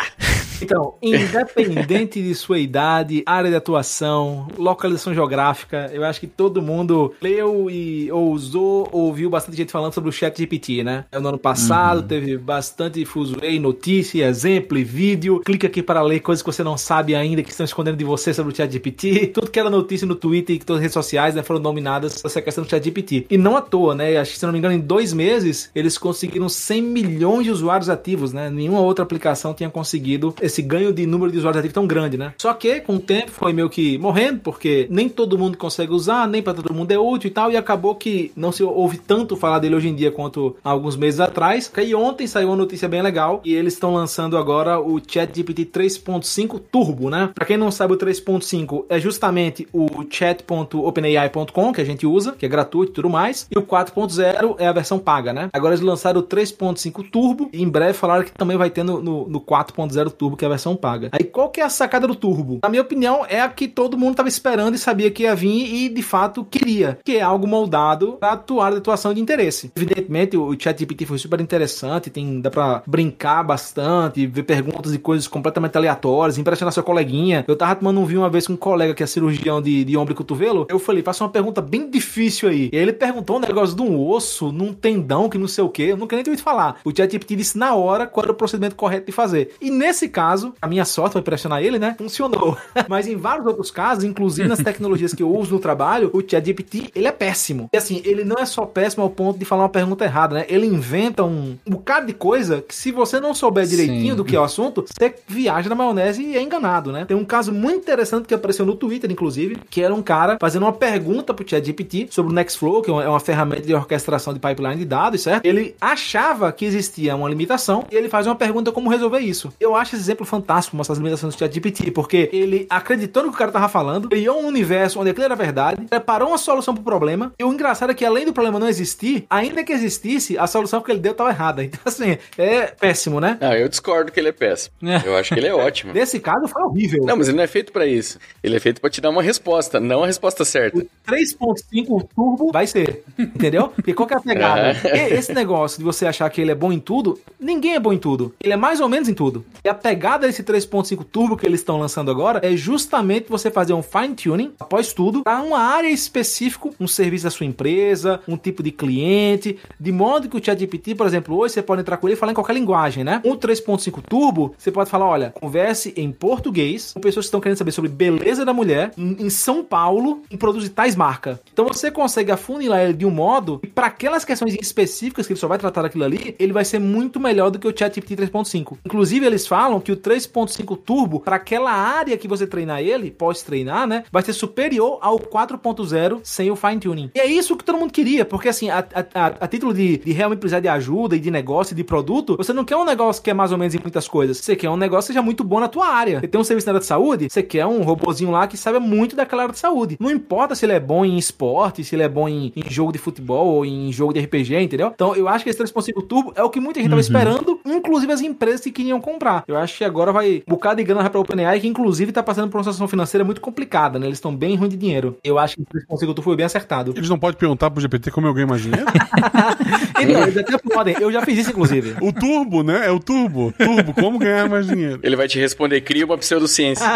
Então, independente de sua idade, área de atuação, localização geográfica, eu acho que todo mundo leu e ou usou, ouviu bastante gente falando sobre o chat GPT, né? No ano passado teve bastante fuzuei, notícia, exemplo e vídeo. Clique aqui para ler coisas que você não sabe ainda, que estão escondendo de você sobre o chat GPT. Tudo que era notícia no Twitter e todas as redes sociais né, foram dominadas essa questão do chat GPT. E não à toa, né? Acho que, se não me engano, em dois meses, eles conseguiram 100 milhões de usuários ativos, né? Nenhuma outra aplicação tinha conseguido esse ganho de número de usuários ativos tão grande, né? Só que, com o tempo, foi meio que morrendo, porque nem todo mundo consegue usar, nem para todo mundo é útil e tal, e acabou que não se ouve tanto falar dele hoje em dia quanto há alguns meses atrás. E ontem saiu uma notícia bem legal, e eles estão lançando agora o ChatGPT 3.5 Turbo, né? Pra quem não sabe, o 3.5 é justamente o chat.openai.com que a gente usa, que é gratuito e tudo mais, e o 4.0 é a versão paga, né? Agora eles lançaram o 3.5 Turbo, e em breve falaram que também vai ter no, no, no 4.0 Turbo, que é a versão paga. Aí qual que é a sacada do Turbo? Na minha opinião, é a que todo mundo tava esperando e sabia que ia vir e de fato queria, que é algo moldado para atuar de atuação de interesse. Evidentemente, o ChatGPT foi super interessante, tem dá para brincar bastante, ver perguntas e coisas completamente aleatórias, impressionar seu coleguinha. Eu tava tomando um vinho uma vez com um colega que é cirurgião de, de ombro e cotovelo. Eu falei, faça uma pergunta bem difícil aí. E ele perguntou um negócio de um osso, num tendão, que não sei o que. Eu nunca nem tinha ouvido falar. O ChatGPT disse na hora qual era o procedimento correto de fazer. E nesse caso, a minha sorte foi impressionar ele, né? Funcionou. <laughs> Mas em vários outros casos, inclusive nas tecnologias que eu uso no trabalho, o ChatGPT, ele é péssimo. E assim, ele não é só péssimo ao ponto de falar uma pergunta errada, né? Ele inventa um, um bocado de coisa que se você não souber direitinho Sim. do que é o assunto, você viaja na maionese e é enganado, né? Tem um caso muito interessante que apareceu no Twitter, inclusive, que era um cara fazendo uma pergunta pro ChatGPT sobre o Nextflow, que é uma ferramenta de orquestração de pipeline de dados, certo? Ele achava que existia uma limitação e ele faz uma pergunta como resolver isso. Eu acho esse exemplo fantástico, mostrar as limitações do ChatGPT, porque ele acreditou no que o cara tava falando, criou um universo onde aquilo era verdade, preparou uma solução pro problema, e o engraçado é que além do problema não existir, ainda que existisse, a solução que ele deu tava errada. <laughs> Então, assim, é péssimo, né? Ah, eu discordo que ele é péssimo. Eu acho que ele é ótimo. <laughs> Nesse caso foi horrível. Não, mas ele não é feito pra isso. Ele é feito pra te dar uma resposta, não a resposta certa. 3.5 turbo vai ser, entendeu? Porque qual que é a pegada? <laughs> E- Esse negócio de você achar que ele é bom em tudo, ninguém é bom em tudo. Ele é mais ou menos em tudo. E a pegada desse 3.5 turbo que eles estão lançando agora é justamente você fazer um fine tuning após tudo para uma área específica, um serviço da sua empresa, um tipo de cliente, de modo que o ChatGPT, por exemplo, hoje você pode entrar com ele e falar em qualquer linguagem, né? Um 3.5 turbo, você pode falar, olha, converse em português com pessoas que estão querendo saber sobre beleza da mulher em, em São Paulo e produzir tais marcas. Então você consegue afunilar ele de um modo e para aquelas questões específicas que ele só vai tratar daquilo ali, ele vai ser muito melhor do que o ChatGPT 3.5. Inclusive eles falam que o 3.5 turbo para aquela área que você treinar ele, pode treinar, né, vai ser superior ao 4.0 sem o fine tuning. E é isso que todo mundo queria, porque assim, a, a, a- a título de, de realmente precisar de ajuda e de negócio e de produto, você não quer um negócio que é mais ou menos em muitas coisas. Você quer um negócio que seja muito bom na tua área. Você tem um serviço na área de saúde, você quer um robozinho lá que saiba muito daquela área de saúde. Não importa se ele é bom em esporte, se ele é bom em, em jogo de futebol ou em jogo de RPG, entendeu? Então eu acho que esse 3.5 Turbo é o que muita gente tava esperando, inclusive as empresas que queriam comprar. Eu acho que agora vai um bocado de grana vai pra OpenAI, que inclusive tá passando por uma situação financeira muito complicada, né? Eles estão bem ruim de dinheiro. Eu acho que o 3.5 Turbo foi bem acertado. Eles não podem perguntar pro GPT como eu ganho mais dinheiro? Então, <laughs> eles até podem. Eu já fiz isso, inclusive. o turbo, né? É o turbo. Turbo, como ganhar mais dinheiro? Ele vai te responder, cria uma pseudociência. <laughs>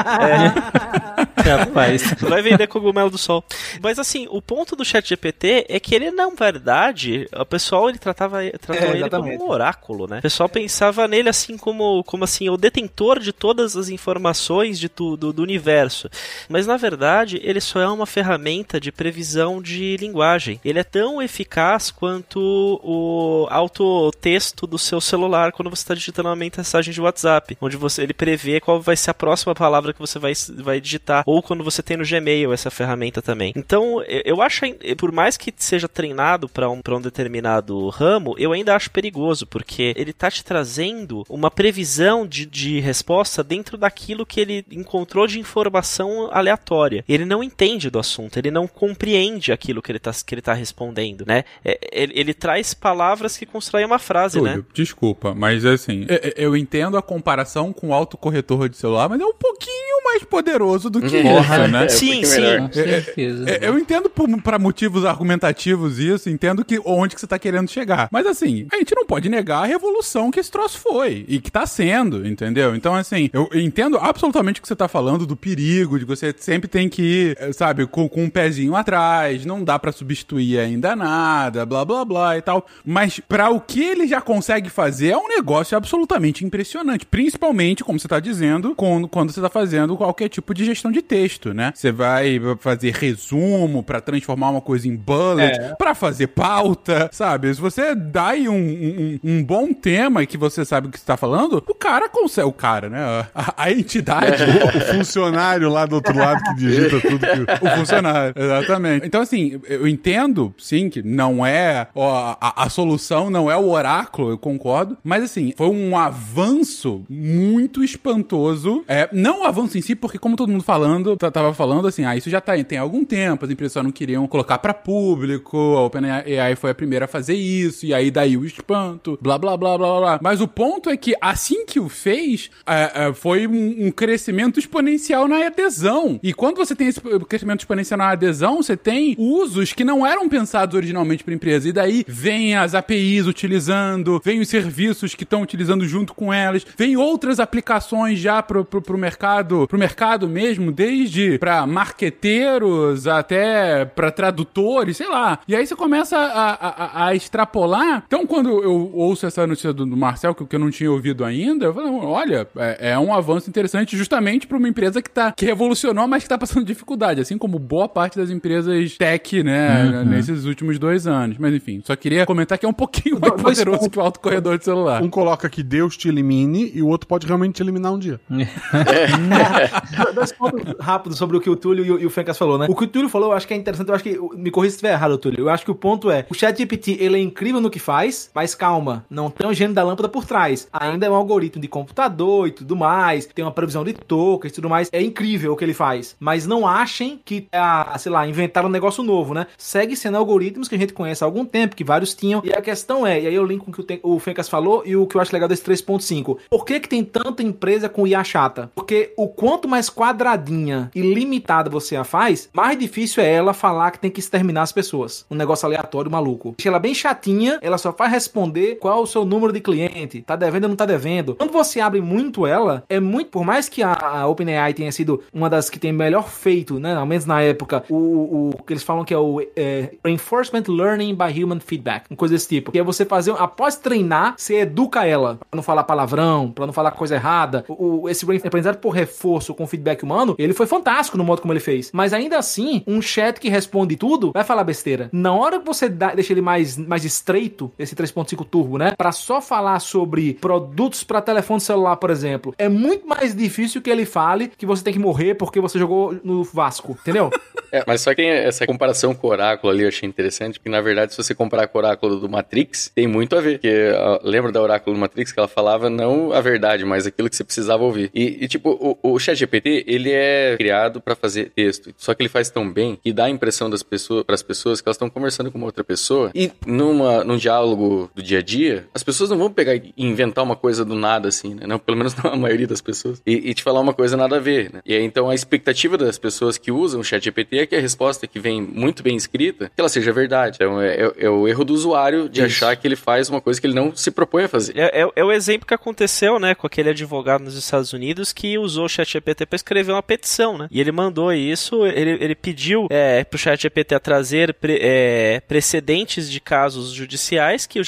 Rapaz. Vai vender cogumelo do sol. Mas assim, o ponto do chat GPT é que ele, na verdade, o pessoal ele tratava tratou É, ele como um oráculo, né? O pessoal pensava nele assim como, como assim, o detentor de todas as informações de tudo do universo. Mas na verdade, ele só é uma ferramenta de previsão de linguagem. Ele é tão eficaz quanto o autotexto do seu celular quando você está digitando uma mensagem de WhatsApp, onde você ele prevê qual vai ser a próxima palavra que você vai, vai digitar, ou quando você tem no Gmail essa ferramenta também. Então, eu- acho, por mais que seja treinado para um, um determinado ramo, eu ainda acho perigoso, porque ele tá te trazendo uma previsão de, de resposta dentro daquilo que ele encontrou de informação aleatória. Ele não entende do assunto, ele não compreende aquilo que ele tá, que ele tá respondendo, né? É, Ele, ele traz palavras que constroem uma frase, né? Túlio, desculpa, mas assim, é- é- eu entendo a comparação com o autocorretor de celular, mas é um pouquinho mais poderoso do que <laughs> Porra, isso, né? é, Sim, pouquinho sim. melhor. Com certeza. É, Eu entendo por- pra motivos argumentativos isso, entendo que onde que você tá querendo chegar. Mas assim, a gente não pode negar a revolução que esse troço foi e que tá sendo, entendeu? Então assim, eu entendo absolutamente o que você tá falando do perigo, de que você sempre tem que ir, eh, sabe, com, com um pezinho atrás, não dá pra substituir ainda nada, blá blá blá e tal. Mas pra o que ele já consegue fazer é um negócio absolutamente impressionante, principalmente, como você tá dizendo, quando, quando você tá fazendo qualquer tipo de gestão de texto, né? Você vai fazer resumo pra transformar uma coisa em bullet, pra fazer pauta, sabe? Se você dá aí um, um, um bom tema que você sabe o que você tá falando, o cara consegue, o cara, né? A, a entidade, O funcionário lá do outro lado que digita tudo que. o funcionário, exatamente. Então, assim, eu entendo, sim, que não é ó, a, a solução, não é o oráculo, eu concordo, mas assim, foi um avanço muito espantoso. É, não o avanço em si, porque como todo mundo falando, tava falando assim, ah, isso já tá, tem algum tempo, as empresas só não queriam colocar pra público, a OpenAI foi a primeira a fazer isso, e aí daí o espanto, blá, blá, blá, blá, blá. Mas o ponto é que assim que o fez, é, é, foi um, um crescimento exponencial na adesão. E quando você tem esse crescimento exponencial na adesão, você tem usos que não eram pensados originalmente para empresa. E daí vem as APIs utilizando, vem os serviços que estão utilizando junto com elas, vem outras aplicações já pro, pro, pro mercado, pro mercado mesmo, desde para marqueteiros até para tradutores, sei lá. E aí você começa a, a, a extrapolar. Então, quando eu ouço essa notícia do, do Marcel, que, que eu não tinha ouvido ainda, eu falei, olha, é, é um avanço interessante justamente para uma empresa que tá que revolucionou, mas que tá passando <laughs> dificuldade, assim como boa parte das empresas tech, né, nesses últimos dois anos. Mas enfim, só queria comentar que é um pouquinho <laughs> mais poderoso que o autocorredor de celular. Um coloca que Deus te elimine e o outro pode realmente te eliminar um dia. <laughs> Dois pontos rápidos sobre o que o Túlio e o, e o Fencas falou, né? O que o Túlio falou, eu acho que é interessante, eu acho que, me corrija se estiver errado, Túlio, eu acho que o ponto é, o ChatGPT, ele é incrível no que faz, mas calma, não tem o gênio da lâmpada por trás. Ainda é um algoritmo de computador e tudo mais, tem uma previsão de tokens e tudo mais, é incrível o que ele faz. Mas não achem que, ah, sei lá, inventaram um negócio novo, né? Segue sendo algoritmos que a gente conhece há algum tempo, que vários tinham, e a questão é, e aí eu linko com o que o o Fencas falou e o que eu acho legal desse 3.5. Por que que tem tanta empresa com IA chata? Porque o quanto mais quadradinha e limitada você a faz, mais difícil é ela falar que tem que exterminar as pessoas. Um negócio aleatório, maluco. Deixa ela bem chatinha, ela só faz responder qual o seu número de cliente, tá devendo ou não tá devendo. Quando você abre muito ela, é muito, por mais que a, a OpenAI tenha sido uma das que tem melhor feito, né, ao menos na época, o, o que eles falam que é o é, Reinforcement Learning by Human Feedback, uma coisa desse tipo. Que é você fazer, após treinar, você educa ela, pra não falar palavrão, pra não falar coisa errada. O, esse aprendizado por reforço com feedback humano, ele foi fantástico no modo como ele fez. Mas ainda assim, um chat que responde tudo vai falar besteira. Na hora que você dá- deixa ele mais, mais estreito, esse 3.5 turbo, né? Pra só falar sobre produtos pra telefone celular, por exemplo, é muito mais difícil que ele fale que você tem que morrer porque você jogou no Vasco, entendeu? É, mas só que essa comparação com o Oráculo ali eu achei interessante, porque na verdade, se você comparar com o Oráculo do Matrix, tem muito a ver. Porque lembra da Oráculo do Matrix que ela falava não a verdade, mas aquilo que você precisava ouvir. E, e, tipo, o, o ChatGPT, ele é criado pra fazer texto. Só que ele faz tão bem que dá a impressão das pessoas, para as pessoas que elas estão conversando com uma outra pessoa. E numa, num diálogo do dia a dia, as pessoas não vão pegar e inventar uma coisa do nada assim, né? Não, pelo menos <laughs> não a maioria das pessoas. E, e te falar uma coisa nada a ver, né? E aí, então a expectativa das pessoas que usam o ChatGPT é que a resposta que vem muito bem escrita, que ela seja verdade. Então é, é- é o erro do usuário de achar que ele faz uma coisa que ele não se propõe a fazer. É, é- é o exemplo que aconteceu, né, com aquele advogado nos Estados Unidos que usou o ChatGPT para escrever uma petição, né? E ele mandou isso, ele, ele pediu é, pro ChatGPT a trazer pre- é, precedentes de casos judiciais que o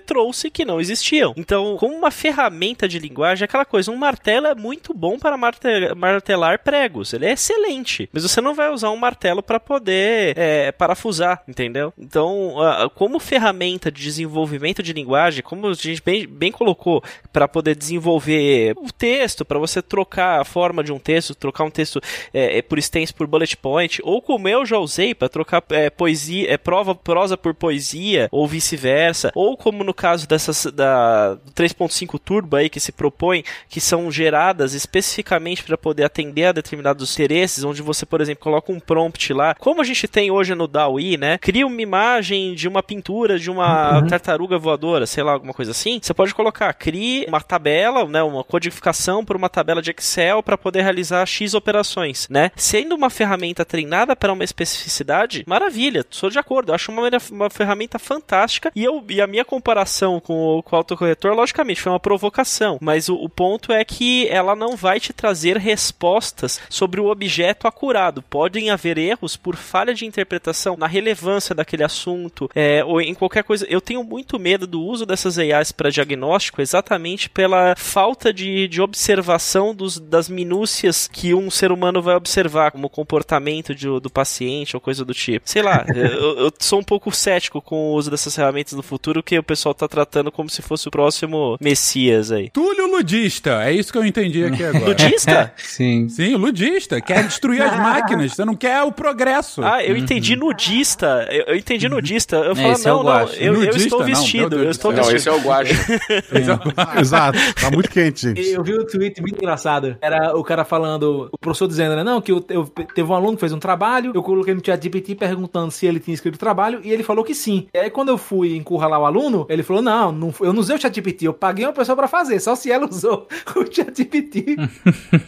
Trouxe que não existiam. Então, como uma ferramenta de linguagem, é aquela coisa, um martelo é muito bom para marte- martelar pregos, ele é excelente, mas você não vai usar um martelo para poder é, parafusar, entendeu? Então, como ferramenta de desenvolvimento de linguagem, como a gente bem, bem colocou, para poder desenvolver o texto, para você trocar a forma de um texto, trocar um texto é, é, por extenso por bullet point, ou como eu já usei para trocar é, poesia, é, prova, prosa por poesia, ou vice-versa, ou como no caso dessas da do 3.5 Turbo aí que se propõe, que são geradas especificamente para poder atender a determinados interesses, onde você, por exemplo, coloca um prompt lá, como a gente tem hoje no DAWI, né? Cria uma imagem de uma pintura de uma tartaruga voadora, sei lá, alguma coisa assim. Você pode colocar, crie uma tabela, né? Uma codificação por uma tabela de Excel para poder realizar X operações, né? Sendo uma ferramenta treinada para uma especificidade, maravilha, sou de acordo. Eu acho uma, uma ferramenta fantástica e, eu, e a minha comparação com o, com o autocorretor, logicamente, foi uma provocação, mas o, o ponto é que ela não vai te trazer respostas sobre o objeto acurado. Podem haver erros por falha de interpretação na relevância daquele assunto é, ou em qualquer coisa. Eu tenho muito medo do uso dessas AIs para diagnóstico exatamente pela falta de, de observação dos, das minúcias que um ser humano vai observar, como o comportamento de, do paciente ou coisa do tipo. Sei lá, <laughs> eu, eu, sou um pouco cético com o uso dessas ferramentas no futuro que o pessoal tá tratando como se fosse o próximo Messias aí. Túlio ludista, é isso que eu entendi aqui <laughs> agora. ludista? <laughs> Sim. Sim, ludista. Quer destruir as máquinas, você não quer o progresso. Ah, eu entendi nudista. Eu, eu entendi nudista. Eu falo, é, não, não, eu, eu, estou vestido. Não, eu estou não, esse é o guacho. é. <laughs> Exato, tá muito quente, gente. Eu vi um tweet muito engraçado. Era o cara falando, o professor dizendo, né, não, que eu, eu, teve um aluno que fez um trabalho, eu coloquei no chat GPT perguntando se ele tinha escrito o trabalho, e ele falou que sim. E aí quando eu fui encurralar o aluno, ele falou, não, não eu não usei o chat GPT, eu paguei uma pessoa pra fazer, só se ela usou <laughs> o chat GPT.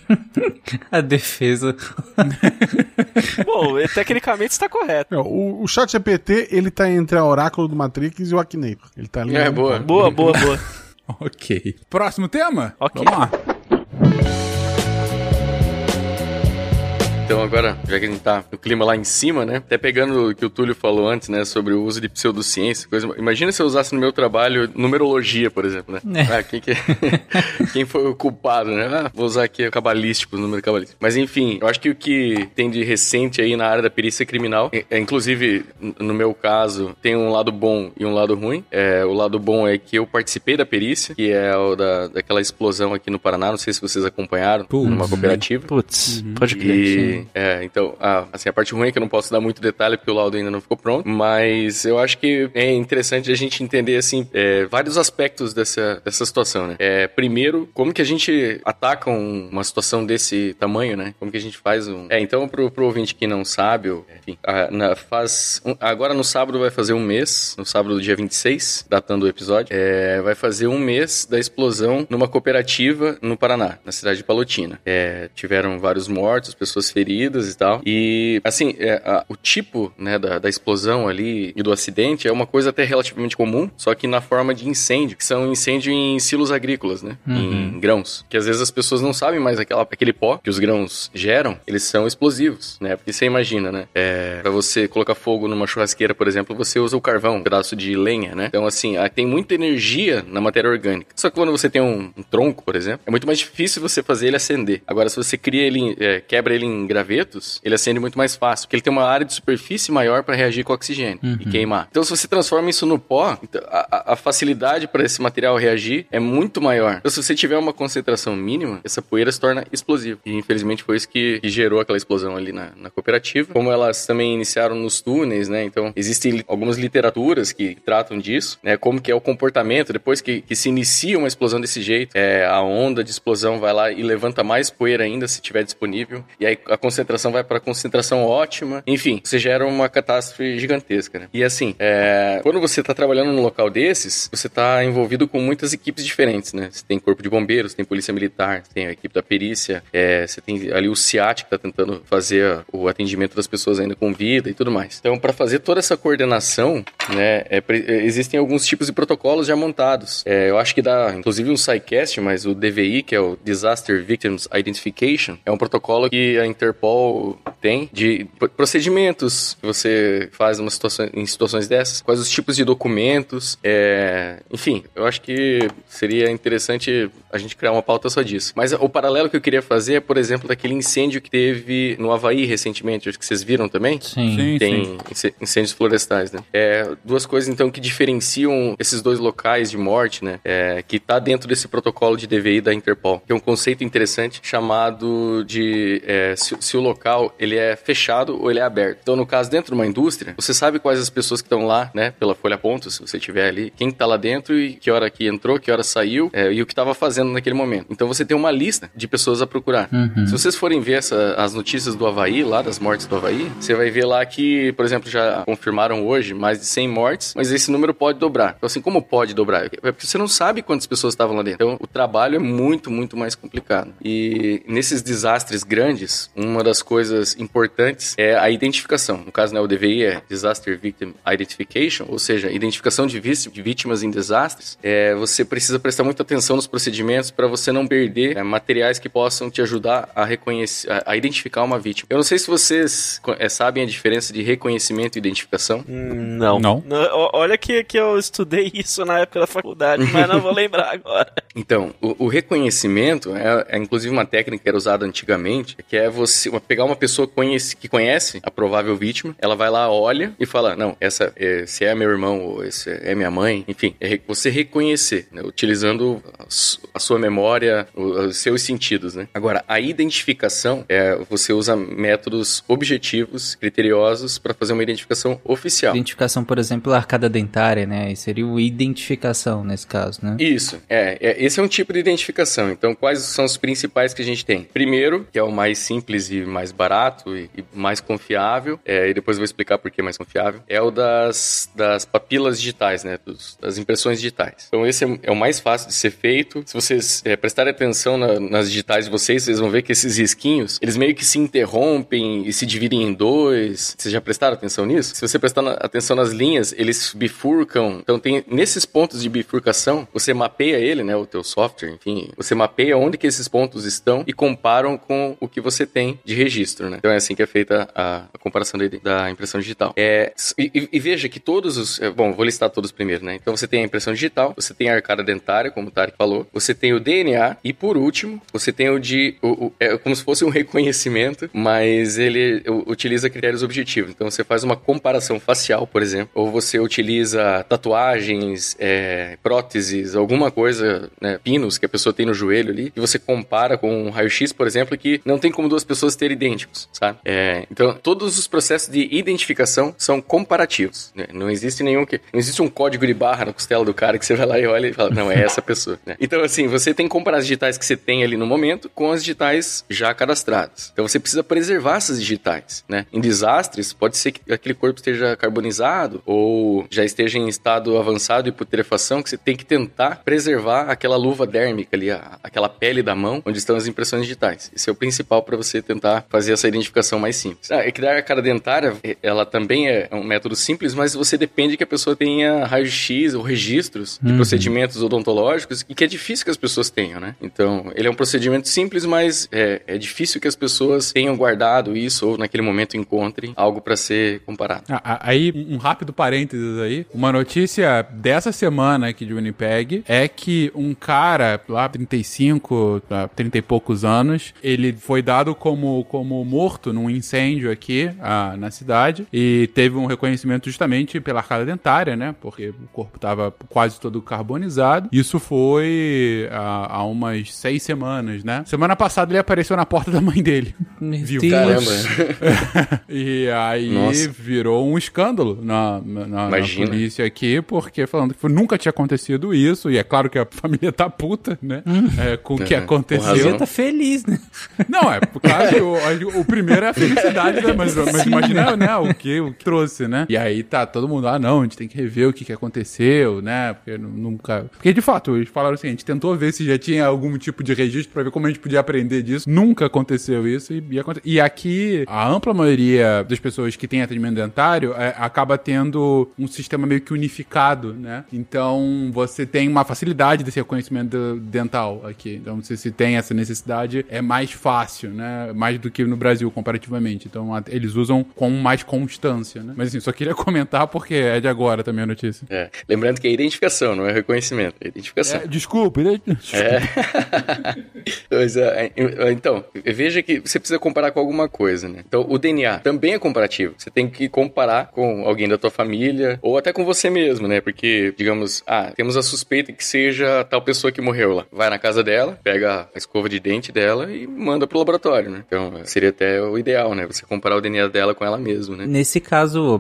<laughs> A defesa. <laughs> Bom, tecnicamente está correto. O, o chat GPT, ele tá entre a Oráculo do Matrix e o Akinator. Ele tá ali. É, boa. Boa, boa, boa. ok. Próximo tema? Ok. Vamos lá. Então agora, já que a gente tá no clima lá em cima, né? Até pegando o que o Túlio falou antes, né? Sobre o uso de pseudociência, coisa. Imagina se eu usasse no meu trabalho numerologia, por exemplo, né? É. Ah, quem, que... <laughs> quem foi o culpado, né? Ah, vou usar aqui o cabalístico, o número cabalístico. Mas enfim, eu acho que o que tem de recente aí na área da perícia criminal, é, é, inclusive no meu caso, tem um lado bom e um lado ruim. É, o lado bom é que eu participei da perícia, que é o da, daquela explosão aqui no Paraná, não sei se vocês acompanharam, Putz. numa cooperativa. Putz, pode crer. E, é, então, a, assim, a parte ruim é que eu não posso dar muito detalhe porque o laudo ainda não ficou pronto, mas eu acho que é interessante a gente entender, assim, é, vários aspectos dessa, dessa situação, né? É, primeiro, como que a gente ataca um, uma situação desse tamanho, né? Como que a gente faz um... É, então, pro, pro ouvinte que não sabe, enfim, a, na, faz... Um, agora no sábado vai fazer um mês, no sábado do dia 26, datando o episódio, é, vai fazer um mês da explosão numa cooperativa no Paraná, na cidade de Palotina. É, tiveram vários mortos, pessoas feridas e tal. E, assim, é, a, o tipo, né, da, da, explosão ali e do acidente é uma coisa até relativamente comum, só que na forma de incêndio, que são incêndio em silos agrícolas, né? Uhum. Em grãos. Que às vezes as pessoas não sabem mais aquela, aquele pó que os grãos geram, eles são explosivos, né? Porque você imagina, né? É, pra você colocar fogo numa churrasqueira, por exemplo, você usa o carvão, um pedaço de lenha, né? Então, assim, tem muita energia na matéria orgânica. Só que quando você tem um, um tronco, por exemplo, é muito mais difícil você fazer ele acender. Agora, se você cria ele, é, quebra ele em gravetos, ele acende muito mais fácil, porque ele tem uma área de superfície maior para reagir com oxigênio uhum. e queimar. Então, se você transforma isso no pó, então, a, a facilidade para esse material reagir é muito maior. Então, se você tiver uma concentração mínima, essa poeira se torna explosiva. E infelizmente foi isso que, que gerou aquela explosão ali na, na, cooperativa. Como elas também iniciaram nos túneis, né? Então, existem algumas literaturas que tratam disso, né? Como que é o comportamento depois que, que se inicia uma explosão desse jeito. É, a onda de explosão vai lá e levanta mais poeira ainda se tiver disponível. E aí a concentração vai para concentração ótima. Enfim, você gera uma catástrofe gigantesca, né? E assim, é, quando você está trabalhando num local desses, você está envolvido com muitas equipes diferentes, né? Você tem corpo de bombeiros, tem polícia militar, tem a equipe da perícia, é, você tem ali o CIAT que está tentando fazer o atendimento das pessoas ainda com vida e tudo mais. Então, para fazer toda essa coordenação, né, é, existem alguns tipos de protocolos já montados. É, eu acho que dá, inclusive, um SciCast, mas o DVI, que é o Disaster Victims Identification, é um protocolo que a Interpol tem de procedimentos que você faz situação, em situações dessas, quais os tipos de documentos, é... enfim, eu acho que seria interessante a gente criar uma pauta só disso. Mas o paralelo que eu queria fazer é, por exemplo, daquele incêndio que teve no Havaí recentemente, acho que vocês viram também? Sim. sim Tem sim. incêndios florestais, né? É, duas coisas, então, que diferenciam esses dois locais de morte, né? É, que tá dentro desse protocolo de DVI da Interpol, que é um conceito interessante chamado de é, se, se o local ele é fechado ou ele é aberto. Então, no caso, dentro de uma indústria, você sabe quais as pessoas que estão lá, né, pela folha ponto, se você tiver ali, quem tá lá dentro e que hora que entrou, que hora saiu é, e o que estava fazendo naquele momento. Então, você tem uma lista de pessoas a procurar. Uhum. Se vocês forem ver essa, as notícias do Havaí, lá das mortes do Havaí, você vai ver lá que, por exemplo, já confirmaram hoje mais de 100 mortes, mas esse número pode dobrar. Então, assim, como pode dobrar? É porque você não sabe quantas pessoas estavam lá dentro. Então, o trabalho é muito, muito mais complicado. E nesses desastres grandes, uma das coisas importantes é a identificação. No caso, né, o DVI é Disaster Victim Identification, ou seja, identificação de, de vítimas em desastres. É, você precisa prestar muita atenção nos procedimentos para você não perder é, materiais que possam te ajudar a reconhecer, a, a, identificar uma vítima. Eu não sei se vocês é, sabem a diferença de reconhecimento e identificação. Hum, não. Não. não. Olha que, que eu estudei <laughs> isso na época da faculdade, mas não vou lembrar <laughs> agora. Então, o, o reconhecimento é, é, inclusive uma técnica que era usada antigamente, que é você pegar uma pessoa conhece, que conhece a provável vítima, ela vai lá, olha e fala, não, essa é, se é meu irmão ou esse é minha mãe, enfim, é você reconhecer, né, utilizando a sua memória, os seus sentidos, né? Agora, a identificação é você usa métodos objetivos, criteriosos para fazer uma identificação oficial. Identificação, por exemplo, a arcada dentária, né? Seria o identificação nesse caso, né? Isso, é, é, esse é um tipo de identificação. Então, quais são os principais que a gente tem? Primeiro, que é o mais simples e mais barato e, e mais confiável, é, e depois eu vou explicar por que mais confiável, é o das, das papilas digitais, né? Dos, das impressões digitais. Então, esse é, é, o mais fácil de ser feito. Se vocês é, prestarem atenção na, nas digitais de vocês, vocês vão ver que esses risquinhos, eles meio que se interrompem e se dividem em dois. Vocês já prestaram atenção nisso? Se você prestar atenção nas linhas, eles bifurcam. Então, tem nesses pontos de bifurcação, você mapeia ele, né? O teu software, enfim, você mapeia onde que esses pontos estão e comparam com o que você tem de registro, né? Então é assim que é feita a, a comparação da impressão digital. É, e, e, veja que todos os... É, bom, vou listar todos primeiro, né? Então você tem a impressão digital, você tem a arcada dentária, como o Tarek falou, você tem o DNA e, por último, você tem o de... O, o, é como se fosse um reconhecimento, mas ele utiliza critérios objetivos. Então você faz uma comparação facial, por exemplo, ou você utiliza tatuagens, é, próteses, alguma coisa, né, pinos que a pessoa tem no joelho ali, e você compara com um raio-x, por exemplo, que não tem como duas pessoas terem idênticos, sabe? É, então, todos os processos de identificação são comparativos. Né? Não existe nenhum que. Não existe um código de barra na costela do cara que você vai lá e olha e fala, não, é essa pessoa. Né? Então, assim, você tem que comparar as digitais que você tem ali no momento com as digitais já cadastradas. Então, você precisa preservar essas digitais, né? Em desastres, pode ser que aquele corpo esteja carbonizado ou já esteja em estado avançado de putrefação, que você tem que tentar preservar aquela luva dérmica ali, a, aquela pele da mão, onde estão as impressões digitais. Esse é o principal para você tentar fazer essa identificação mais simples. Ah, é que a cara dentária, é, ela também é um método simples, mas você depende que a pessoa tenha raio-x ou registros de uhum. procedimentos odontológicos e que é difícil que as pessoas tenham, né? Então, ele é um procedimento simples, mas é, é difícil que as pessoas tenham guardado isso ou naquele momento encontrem algo para ser comparado. Ah, aí, um rápido parênteses aí. Uma notícia dessa semana aqui de Winnipeg é que um cara lá, 35, 30 e poucos anos, ele foi dado como, como morto num incêndio aqui ah, na cidade e teve um reconhecimento justamente pela arcada dentária, né? Porque o corpo estava quase todo carbonizado. Isso foi ah, há umas seis semanas, né? Semana passada ele apareceu na porta da mãe dele. Viu? Caramba. <laughs> e aí Nossa. virou um escândalo na, na, na, polícia aqui, porque falando que nunca tinha acontecido isso, e é claro que a família tá puta, né? Hum. É, com o que aconteceu. tá feliz, né? Não, é, claro, o, o primeiro é a felicidade, né? Mas, mas imagina, né, o que, o que trouxe, né? E aí tá todo mundo, ah, não, a gente tem que rever o que, que aconteceu, né? Porque nunca. Porque de fato, eles falaram assim, a gente tentou ver se já tinha algum tipo de registro pra ver como a gente podia aprender disso. Nunca aconteceu isso e, e, e aqui a ampla maioria das pessoas que tem atendimento dentário é, acaba tendo um sistema meio que unificado, né? Então você tem uma facilidade desse reconhecimento dental aqui. Então, se, se tem essa necessidade, é mais fácil, né? Mais do que no Brasil, comparativamente. Então, a, eles usam com mais constância, né? Mas assim, só queria <laughs> comentar porque é de agora também a notícia. É. Lembrando que é identificação, não é reconhecimento. É identificação. É, desculpa, desculpa. É. <laughs> pois é, é, então, veja que você precisa comparar com alguma coisa, né? Então, o DNA também é comparativo. Você tem que comparar com alguém da tua família ou até com você mesmo, né? Porque, digamos, ah, temos a suspeita que seja tal pessoa que morreu lá. Vai na casa dela, pega a escova de dente dela e manda pro laboratório, né? Então, seria até o ideal, né? Você comparar o DNA dela com ela mesma, né? Nesse caso,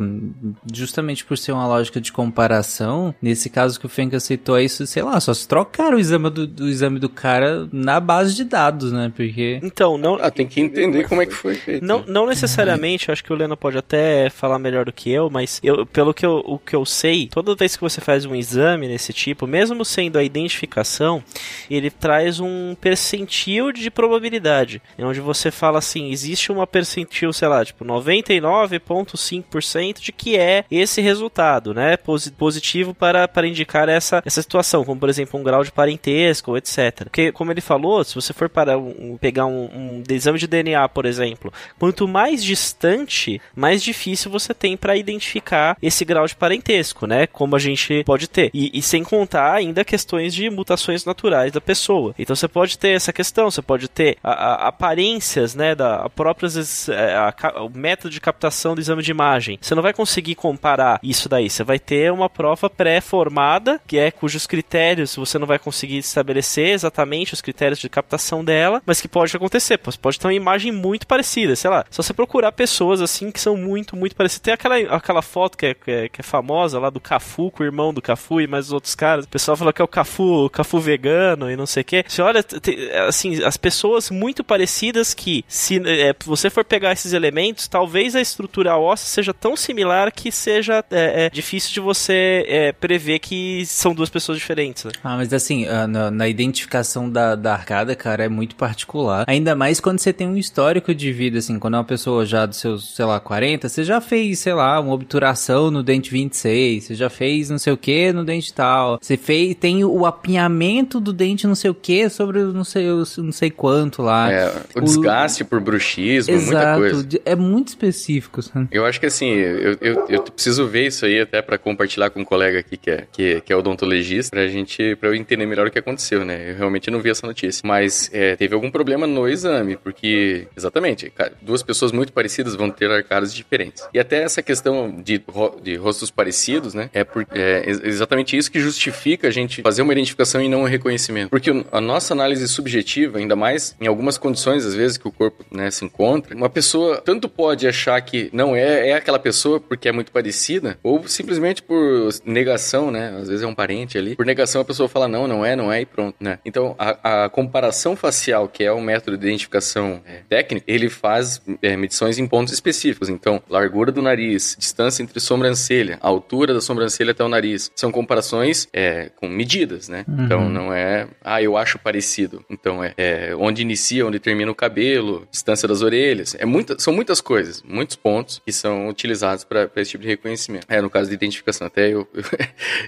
justamente por ser uma lógica de comparação, nesse caso que o Fenka citou é isso, sei lá, só se trocaram o exame do, do exame do cara na base de dados, né? Porque. Então, não. Ah, tem que entender como é que foi feito. Não, né? não necessariamente, eu acho que o Leno pode até falar melhor do que eu, mas eu, pelo que eu, o que eu sei, toda vez que você faz um exame desse tipo, mesmo sendo a identificação, ele traz um percentil de probabilidade, onde você fala assim, existe uma percentil, sei lá, tipo 99,5% de que é esse resultado, né? Positivo para, para indicar essa, essa situação, como por exemplo um grau de parentesco, etc. Porque, como ele falou, se você for para um, pegar um, um exame de DNA, por exemplo, quanto mais distante, mais difícil você tem para identificar esse grau de parentesco, né? Como a gente pode ter. E, e, sem contar ainda questões de mutações naturais da pessoa. Então você pode ter essa questão, você pode ter a, a, aparências, né? Da próprias a, o método de captação do exame de imagem. Você não vai conseguir comparar isso daí. Você vai ter uma prova pré-formada, que é cujos critérios você não vai conseguir estabelecer exatamente os critérios de captação dela, mas que pode acontecer. Pode ter uma imagem muito parecida, sei lá. Só você procurar pessoas assim que são muito, muito parecidas. Tem aquela, aquela foto que é, que é, que é famosa lá do Cafu com o irmão do Cafu e mais os outros caras. O pessoal falou que é o Cafu, o Cafu vegano e não sei o que. Você olha, tem, assim, as pessoas muito parecidas que, se é, você for pegar esses elementos, talvez a estrutura óssea seja tão similar que seja é, é difícil de você é, prever que são duas pessoas diferentes. Né? Ah, mas assim, ah, na, na, identificação da, da arcada, cara, é muito particular. Ainda mais quando você tem um histórico de vida, assim, quando é uma pessoa já dos seus, sei lá, 40, você já fez, sei lá, uma obturação no dente 26, você já fez não sei o que no dente tal, você fez, tem o apinhamento do dente não sei o que sobre não sei, não sei quanto lá. É, o, o desgaste por bruxismo, Exato, muita coisa. É muito específico, sabe? Eu acho que assim, eu, eu, eu preciso ver isso aí até para compartilhar com um colega aqui que é, que, que é odontologista, pra gente, pra eu entender melhor o que aconteceu, né? Eu realmente não vi essa notícia. Mas é, teve algum problema no exame, porque, exatamente, duas pessoas muito parecidas vão ter arcadas diferentes. E até essa questão de, de rostos parecidos, né? É, por, é exatamente isso que justifica a gente fazer uma identificação e não um reconhecimento. Porque a nossa análise subjetiva, ainda mais em algumas condições, às vezes, que o corpo né, se encontra, uma pessoa tanto pode achar que não é, é aquela pessoa porque é muito parecida, ou simplesmente por negação, né? Às vezes é um parente ali. Por negação a pessoa fala não, não é, não é e pronto, né? Então a, a comparação facial, que é o método de identificação é, técnico, ele faz é, medições em pontos específicos. Então, largura do nariz, distância entre sobrancelha, altura da sobrancelha até o nariz. São comparações é, com medidas, né? Uhum. Então não é, ah, eu acho parecido. Então é, é, onde inicia, onde termina o cabelo, distância das orelhas. É muita, são muitas coisas, muitos pontos que são utilizados para esse tipo de reconhecimento. É, no caso de identificação, até eu, eu,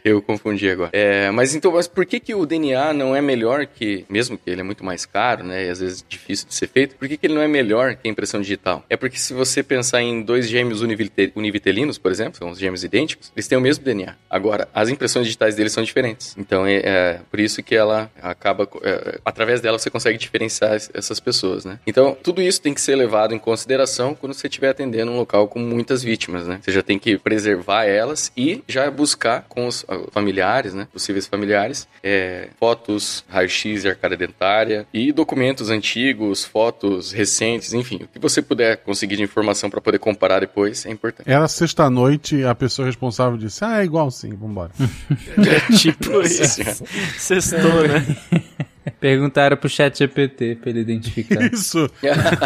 <laughs> eu confundi agora. É, mas então, mas por que, que o DNA não é melhor que, mesmo que ele é muito mais caro, né, e às vezes difícil de ser feito, por que, que ele não é melhor que a impressão digital? É porque se você pensar em dois gêmeos univitelinos, por exemplo, são os gêmeos idênticos, eles têm o mesmo DNA. Agora, as impressões digitais deles são diferentes. Então, é, é por isso que ela acaba, é, através dela você consegue diferenciar essas pessoas, né? Então, tudo isso tem que ser levado em consideração quando você estiver atendendo um local com muitas vítimas, né? Você já tem que preservar elas e já buscar com os ah, familiares, né? Possíveis familiares, é, fotos, raio-x e arcada dentária e documentos antigos, fotos recentes, enfim, o que você puder conseguir de informação para poder comparar depois é importante. Era sexta-noite, a pessoa responsável disse: Ah, é igual sim, vambora. <laughs> é tipo isso. Sextou, né? <laughs> Perguntaram pro chat GPT pra ele identificar. <laughs> Isso.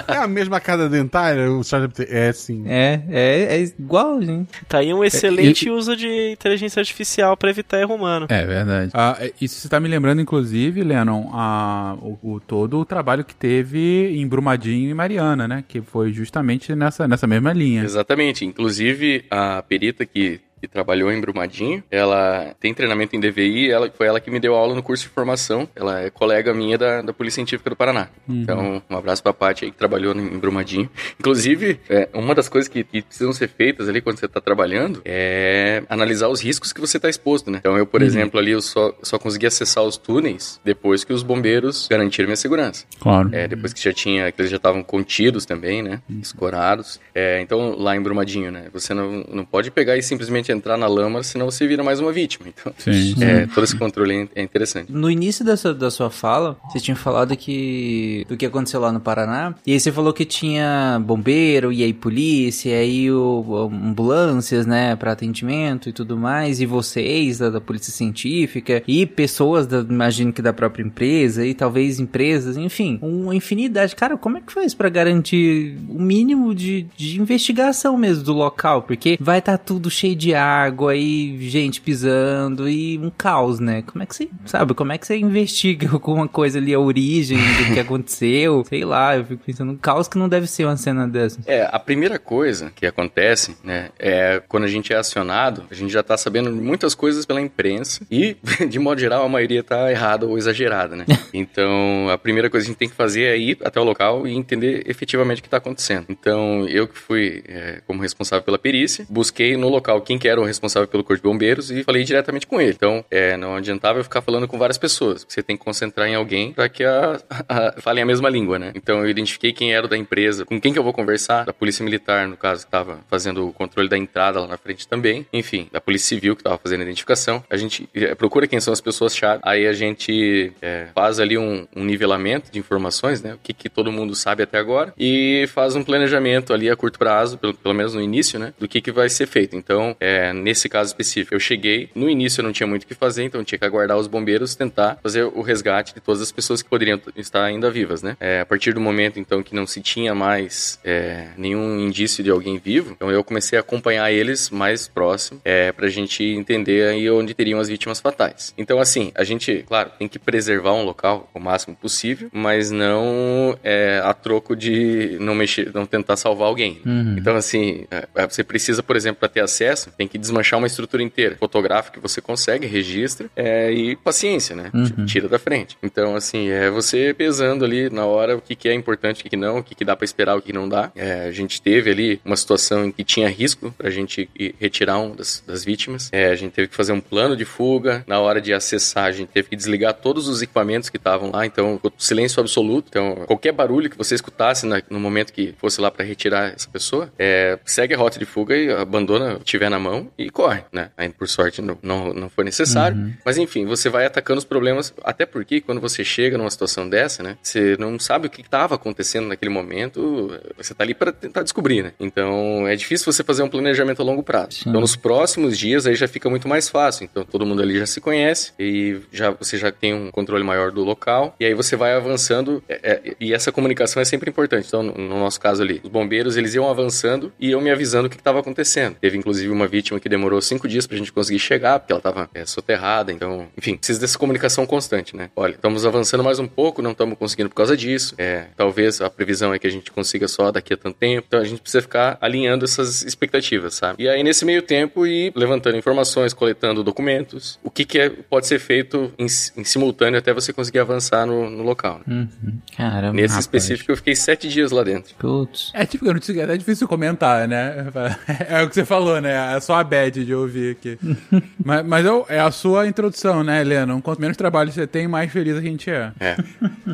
é a mesma cada dentária, o chat GPT. É, sim. É, é, é igual, gente. Tá aí um excelente é, e... uso de inteligência artificial para evitar erro humano. É verdade. Ah, é, isso você tá me lembrando, inclusive, Lennon, a, o, o, todo o trabalho que teve em Brumadinho e Mariana, né? Que foi justamente nessa, nessa mesma linha. Exatamente. Inclusive, a perita que que trabalhou em Brumadinho. Ela tem treinamento em DVI, ela, foi ela que me deu aula no curso de formação. Ela é colega minha da, da Polícia Científica do Paraná. Uhum. Então, um abraço pra Paty aí que trabalhou em Brumadinho. Inclusive, é, uma das coisas que, que precisam ser feitas ali quando você tá trabalhando é analisar os riscos que você tá exposto, né? Então, eu, por exemplo, ali, eu só, só consegui acessar os túneis depois que os bombeiros garantiram minha segurança. Claro. É, depois que já tinha, que eles já estavam contidos também, né? Escorados. É, então, lá em Brumadinho, né? Você não, não pode pegar e simplesmente entrar na lama, senão você vira mais uma vítima. Então, Sim. é, todo esse controle é interessante. No início dessa, da sua fala, você tinha falado que do que aconteceu lá no Paraná. E aí você falou que tinha bombeiro, e aí polícia, e aí o, ambulâncias, né, para atendimento e tudo mais. E vocês, da, da polícia científica, e pessoas, da, imagino que da própria empresa, e talvez empresas, enfim, uma infinidade. Cara, como é que faz para garantir o mínimo de, de investigação mesmo do local? Porque vai estar tá tudo cheio de água e gente pisando e um caos, né? Como é que você, sabe, como é que você investiga <laughs> alguma coisa ali, a origem do que aconteceu? <laughs> Sei lá, eu fico pensando, um caos que não deve ser uma cena dessa. É, a primeira coisa que acontece, né, é quando a gente é acionado, a gente já tá sabendo muitas coisas pela imprensa e, <laughs> de modo geral, a maioria tá errada ou exagerada, né? Então, a primeira coisa que a gente tem que fazer é ir até o local e entender efetivamente o que tá acontecendo. Então, eu que fui é, como responsável pela perícia, busquei no local quem que era o responsável pelo corpo de bombeiros e falei diretamente com ele. Então, é, não adiantava eu ficar falando com várias pessoas. Você tem que concentrar em alguém para que a, <laughs> a, falem a mesma língua, né? Então, eu identifiquei quem era da empresa, com quem que eu vou conversar, da polícia militar, no caso, que estava fazendo o controle da entrada lá na frente também. Enfim, da polícia civil que estava fazendo a identificação. A gente é, procura quem são as pessoas-chave. Aí a gente é, faz ali um, um, nivelamento de informações, né? O que, que todo mundo sabe até agora. E faz um planejamento ali a curto prazo, pelo, pelo menos no início, né? Do que, que vai ser feito. Então, é, nesse caso específico, eu cheguei. No início eu não tinha muito o que fazer, então eu tinha que aguardar os bombeiros tentar fazer o resgate de todas as pessoas que poderiam estar ainda vivas, né? É, a partir do momento, então, que não se tinha mais é, nenhum indício de alguém vivo, então eu comecei a acompanhar eles mais próximo, é, pra gente entender aí onde teriam as vítimas fatais. Então, assim, a gente, claro, tem que preservar um local o máximo possível, mas não é, a troco de não mexer, não tentar salvar alguém. Uhum. Então, assim, é, você precisa, por exemplo, para ter acesso, tem que desmanchar uma estrutura inteira. Fotográfica que você consegue, registra, é, e paciência, né? Uhum. Tira da frente. Então, assim, é você pesando ali na hora o que, que é importante, o que, que não, o que, que dá para esperar, o que não dá. É, a gente teve ali uma situação em que tinha risco pra gente ir retirar um das, das vítimas. É, a gente teve que fazer um plano de fuga. Na hora de acessar, a gente teve que desligar todos os equipamentos que estavam lá. Então, silêncio absoluto. Então, qualquer barulho que você escutasse na, no momento que fosse lá para retirar essa pessoa, é, segue a rota de fuga e abandona o que tiver na mão e corre, né? Aí, por sorte, não, não, não foi necessário. Uhum. Mas, enfim, você vai atacando os problemas. Até porque, quando você chega numa situação dessa, né? Você não sabe o que estava acontecendo naquele momento. Você tá ali para tentar descobrir, né? Então, é difícil você fazer um planejamento a longo prazo. Sim. Então, nos próximos dias, aí já fica muito mais fácil. Então, todo mundo ali já se conhece e já você já tem um controle maior do local. E aí você vai avançando. é, é, e essa comunicação é sempre importante. Então, no, no nosso caso ali, os bombeiros, eles iam avançando e iam me avisando o que estava acontecendo. Teve, inclusive, uma vítima que demorou cinco dias pra gente conseguir chegar, porque ela estava é, soterrada. Então, enfim, precisa dessa comunicação constante, né? Olha, estamos avançando mais um pouco, não estamos conseguindo por causa disso. É, talvez a previsão é que a gente consiga só daqui a tanto tempo. Então, a gente precisa ficar alinhando essas expectativas, sabe? E aí, nesse meio tempo, ir levantando informações, coletando documentos, o que, que é, pode ser feito em, em simultâneo até você conseguir avançar no, no local. né? Uhum. Caramba. Nesse rapaz. específico, eu fiquei sete dias lá dentro. Putz. É tipo, eu não sei, é difícil comentar, né? <laughs> É o que você falou, né? É só a bad de ouvir aqui. <laughs> mas mas eu- é a sua introdução, né, Helena? Quanto menos trabalho você tem, mais feliz a gente é. É.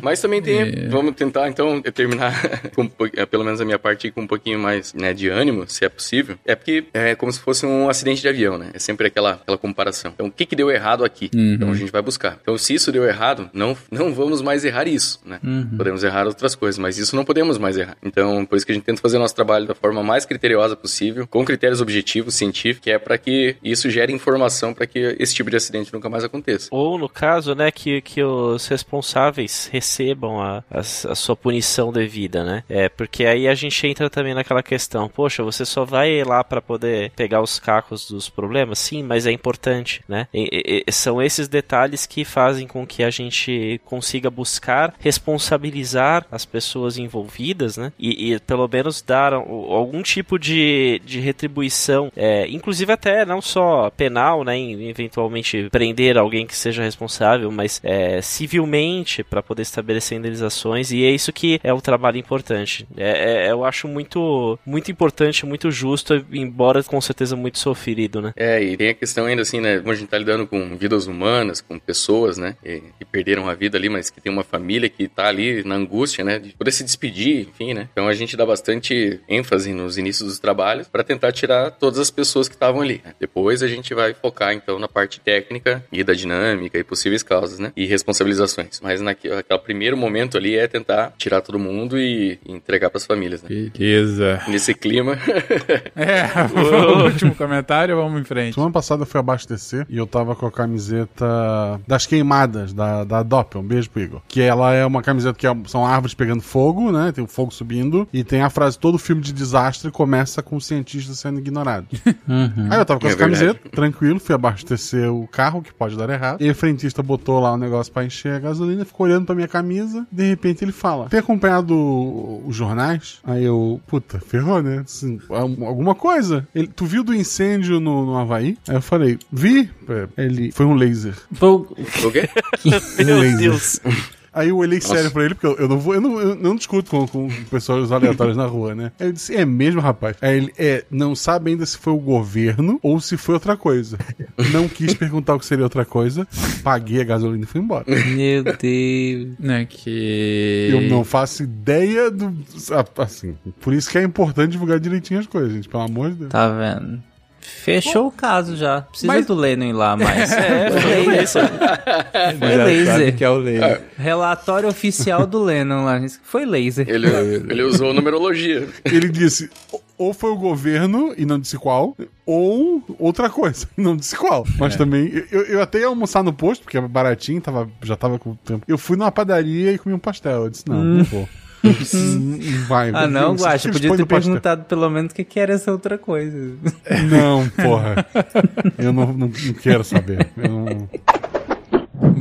Mas também tem. Vamos tentar, então, terminar, <laughs> com, é, pelo menos a minha parte, com um pouquinho mais né, de ânimo, se é possível. É porque é como se fosse um acidente de avião, né? É sempre aquela, aquela comparação. Então, o que, que deu errado aqui? Então, a gente vai buscar. Então, se isso deu errado, não, não vamos mais errar isso, né? Podemos errar outras coisas, mas isso não podemos mais errar. Então, por isso que a gente tenta fazer o nosso trabalho da forma mais criteriosa possível, com critérios objetivos, científicos, que é para que isso gere informação para que esse tipo de acidente nunca mais aconteça. Ou, no caso, né, que, que os responsáveis recebam a, a, a sua punição devida, né? É, porque aí a gente entra também naquela questão, poxa, você só vai lá para poder pegar os cacos dos problemas? Sim, mas é importante, né? E- e- são esses detalhes que fazem com que a gente consiga buscar responsabilizar as pessoas envolvidas, né? E, e pelo menos dar algum tipo de, de retribuição é, inclusive até não só penal, né, em eventualmente prender alguém que seja responsável, mas é, civilmente para poder estabelecer indenizações e é isso que é o trabalho importante. É, é, eu acho muito, muito importante, muito justo, embora com certeza muito sofrido, né? É, e tem a questão ainda assim, né, como a gente tá lidando com vidas humanas, com pessoas, né, que, que perderam a vida ali, mas que tem uma família que tá ali na angústia, né, de poder se despedir, enfim, né. Então a gente dá bastante ênfase nos inícios dos trabalhos para tentar tirar todas as pessoas que estavam ali. Depois a gente vai focar então na parte técnica e da dinâmica e possíveis causas, né, e responsabilizações. Mas naquele, naquele primeiro momento ali é tentar tirar todo mundo e entregar para as famílias, né. Beleza. Nesse clima. <laughs> É, <laughs> o último comentário, vamos em frente. Semana passada eu fui abastecer e eu tava com a camiseta das queimadas da, da Doppel. Um beijo pro Igor. Que ela é uma camiseta que é- são árvores pegando fogo, né? Tem o fogo subindo. E tem a frase: todo filme de desastre começa com o cientista sendo ignorado. <laughs> Aí eu tava com É camiseta, tranquilo, fui abastecer o carro, que pode dar errado. E o frentista botou lá o negócio pra encher a gasolina, ficou olhando pra minha camisa. De repente ele fala: Tem acompanhado os jornais? Aí eu, puta, ferrou, né? Assim, al- alguma coisa. Ele, tu viu do incêndio no, no Havaí? Aí eu falei: Vi. Ele foi um laser. Pô, o quê? <laughs> Um Meu laser. Deus. Aí eu olhei sério pra ele, porque eu, eu não vou, eu não, eu não discuto com, com pessoas aleatórias na rua, né? Aí eu disse, é mesmo, rapaz? Aí ele, é, não sabe ainda se foi o governo ou se foi outra coisa. Não quis perguntar o que seria outra coisa, paguei a gasolina e fui embora. meu Deus. Né, que... Eu não faço ideia do. Assim, por isso que é importante divulgar direitinho as coisas, gente, pelo amor de Deus. Tá vendo? Fechou o caso já. Precisa Mas- do Lennon ir lá mais. <laughs> É, foi isso. <laughs> Foi laser. que é o laser. Relatório oficial do Lennon lá. Foi laser. Ele, ele usou numerologia. Ele disse. Ou foi o governo, e não disse qual, ou outra coisa, e <laughs> não disse qual. Mas também, eu, eu até ia almoçar no posto, porque é baratinho, tava, já tava com tempo. Eu fui numa padaria e comi um pastel. Eu disse, não, não vou. Vai. Ah, não, Guaxa, eles podia ter pastel. perguntado pelo menos o que, que era essa outra coisa. Não, porra. Eu não, não, não quero saber. Eu não-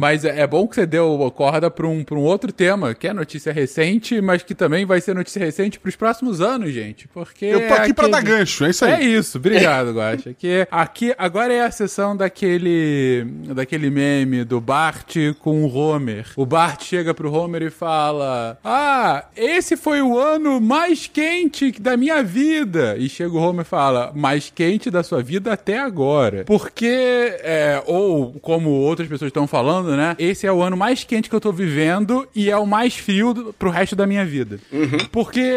Mas é é bom que você deu corda para um, pra um outro tema, que é notícia recente, mas que também vai ser notícia recente pros próximos anos, gente. Porque. Eu tô aqui pra aquele- dar gancho, é isso aí. É isso, obrigado, Guaxa. Que aqui agora é a sessão daquele daquele meme do Bart com o Homer. O Bart chega pro Homer e fala: "Ah, esse foi o ano mais quente da minha vida". E chega o Homer e fala: "Mais quente da sua vida até agora". Porque é, ou como outras pessoas estão falando, né? Esse é o ano mais quente que eu tô vivendo e é o mais frio do, pro resto da minha vida. Porque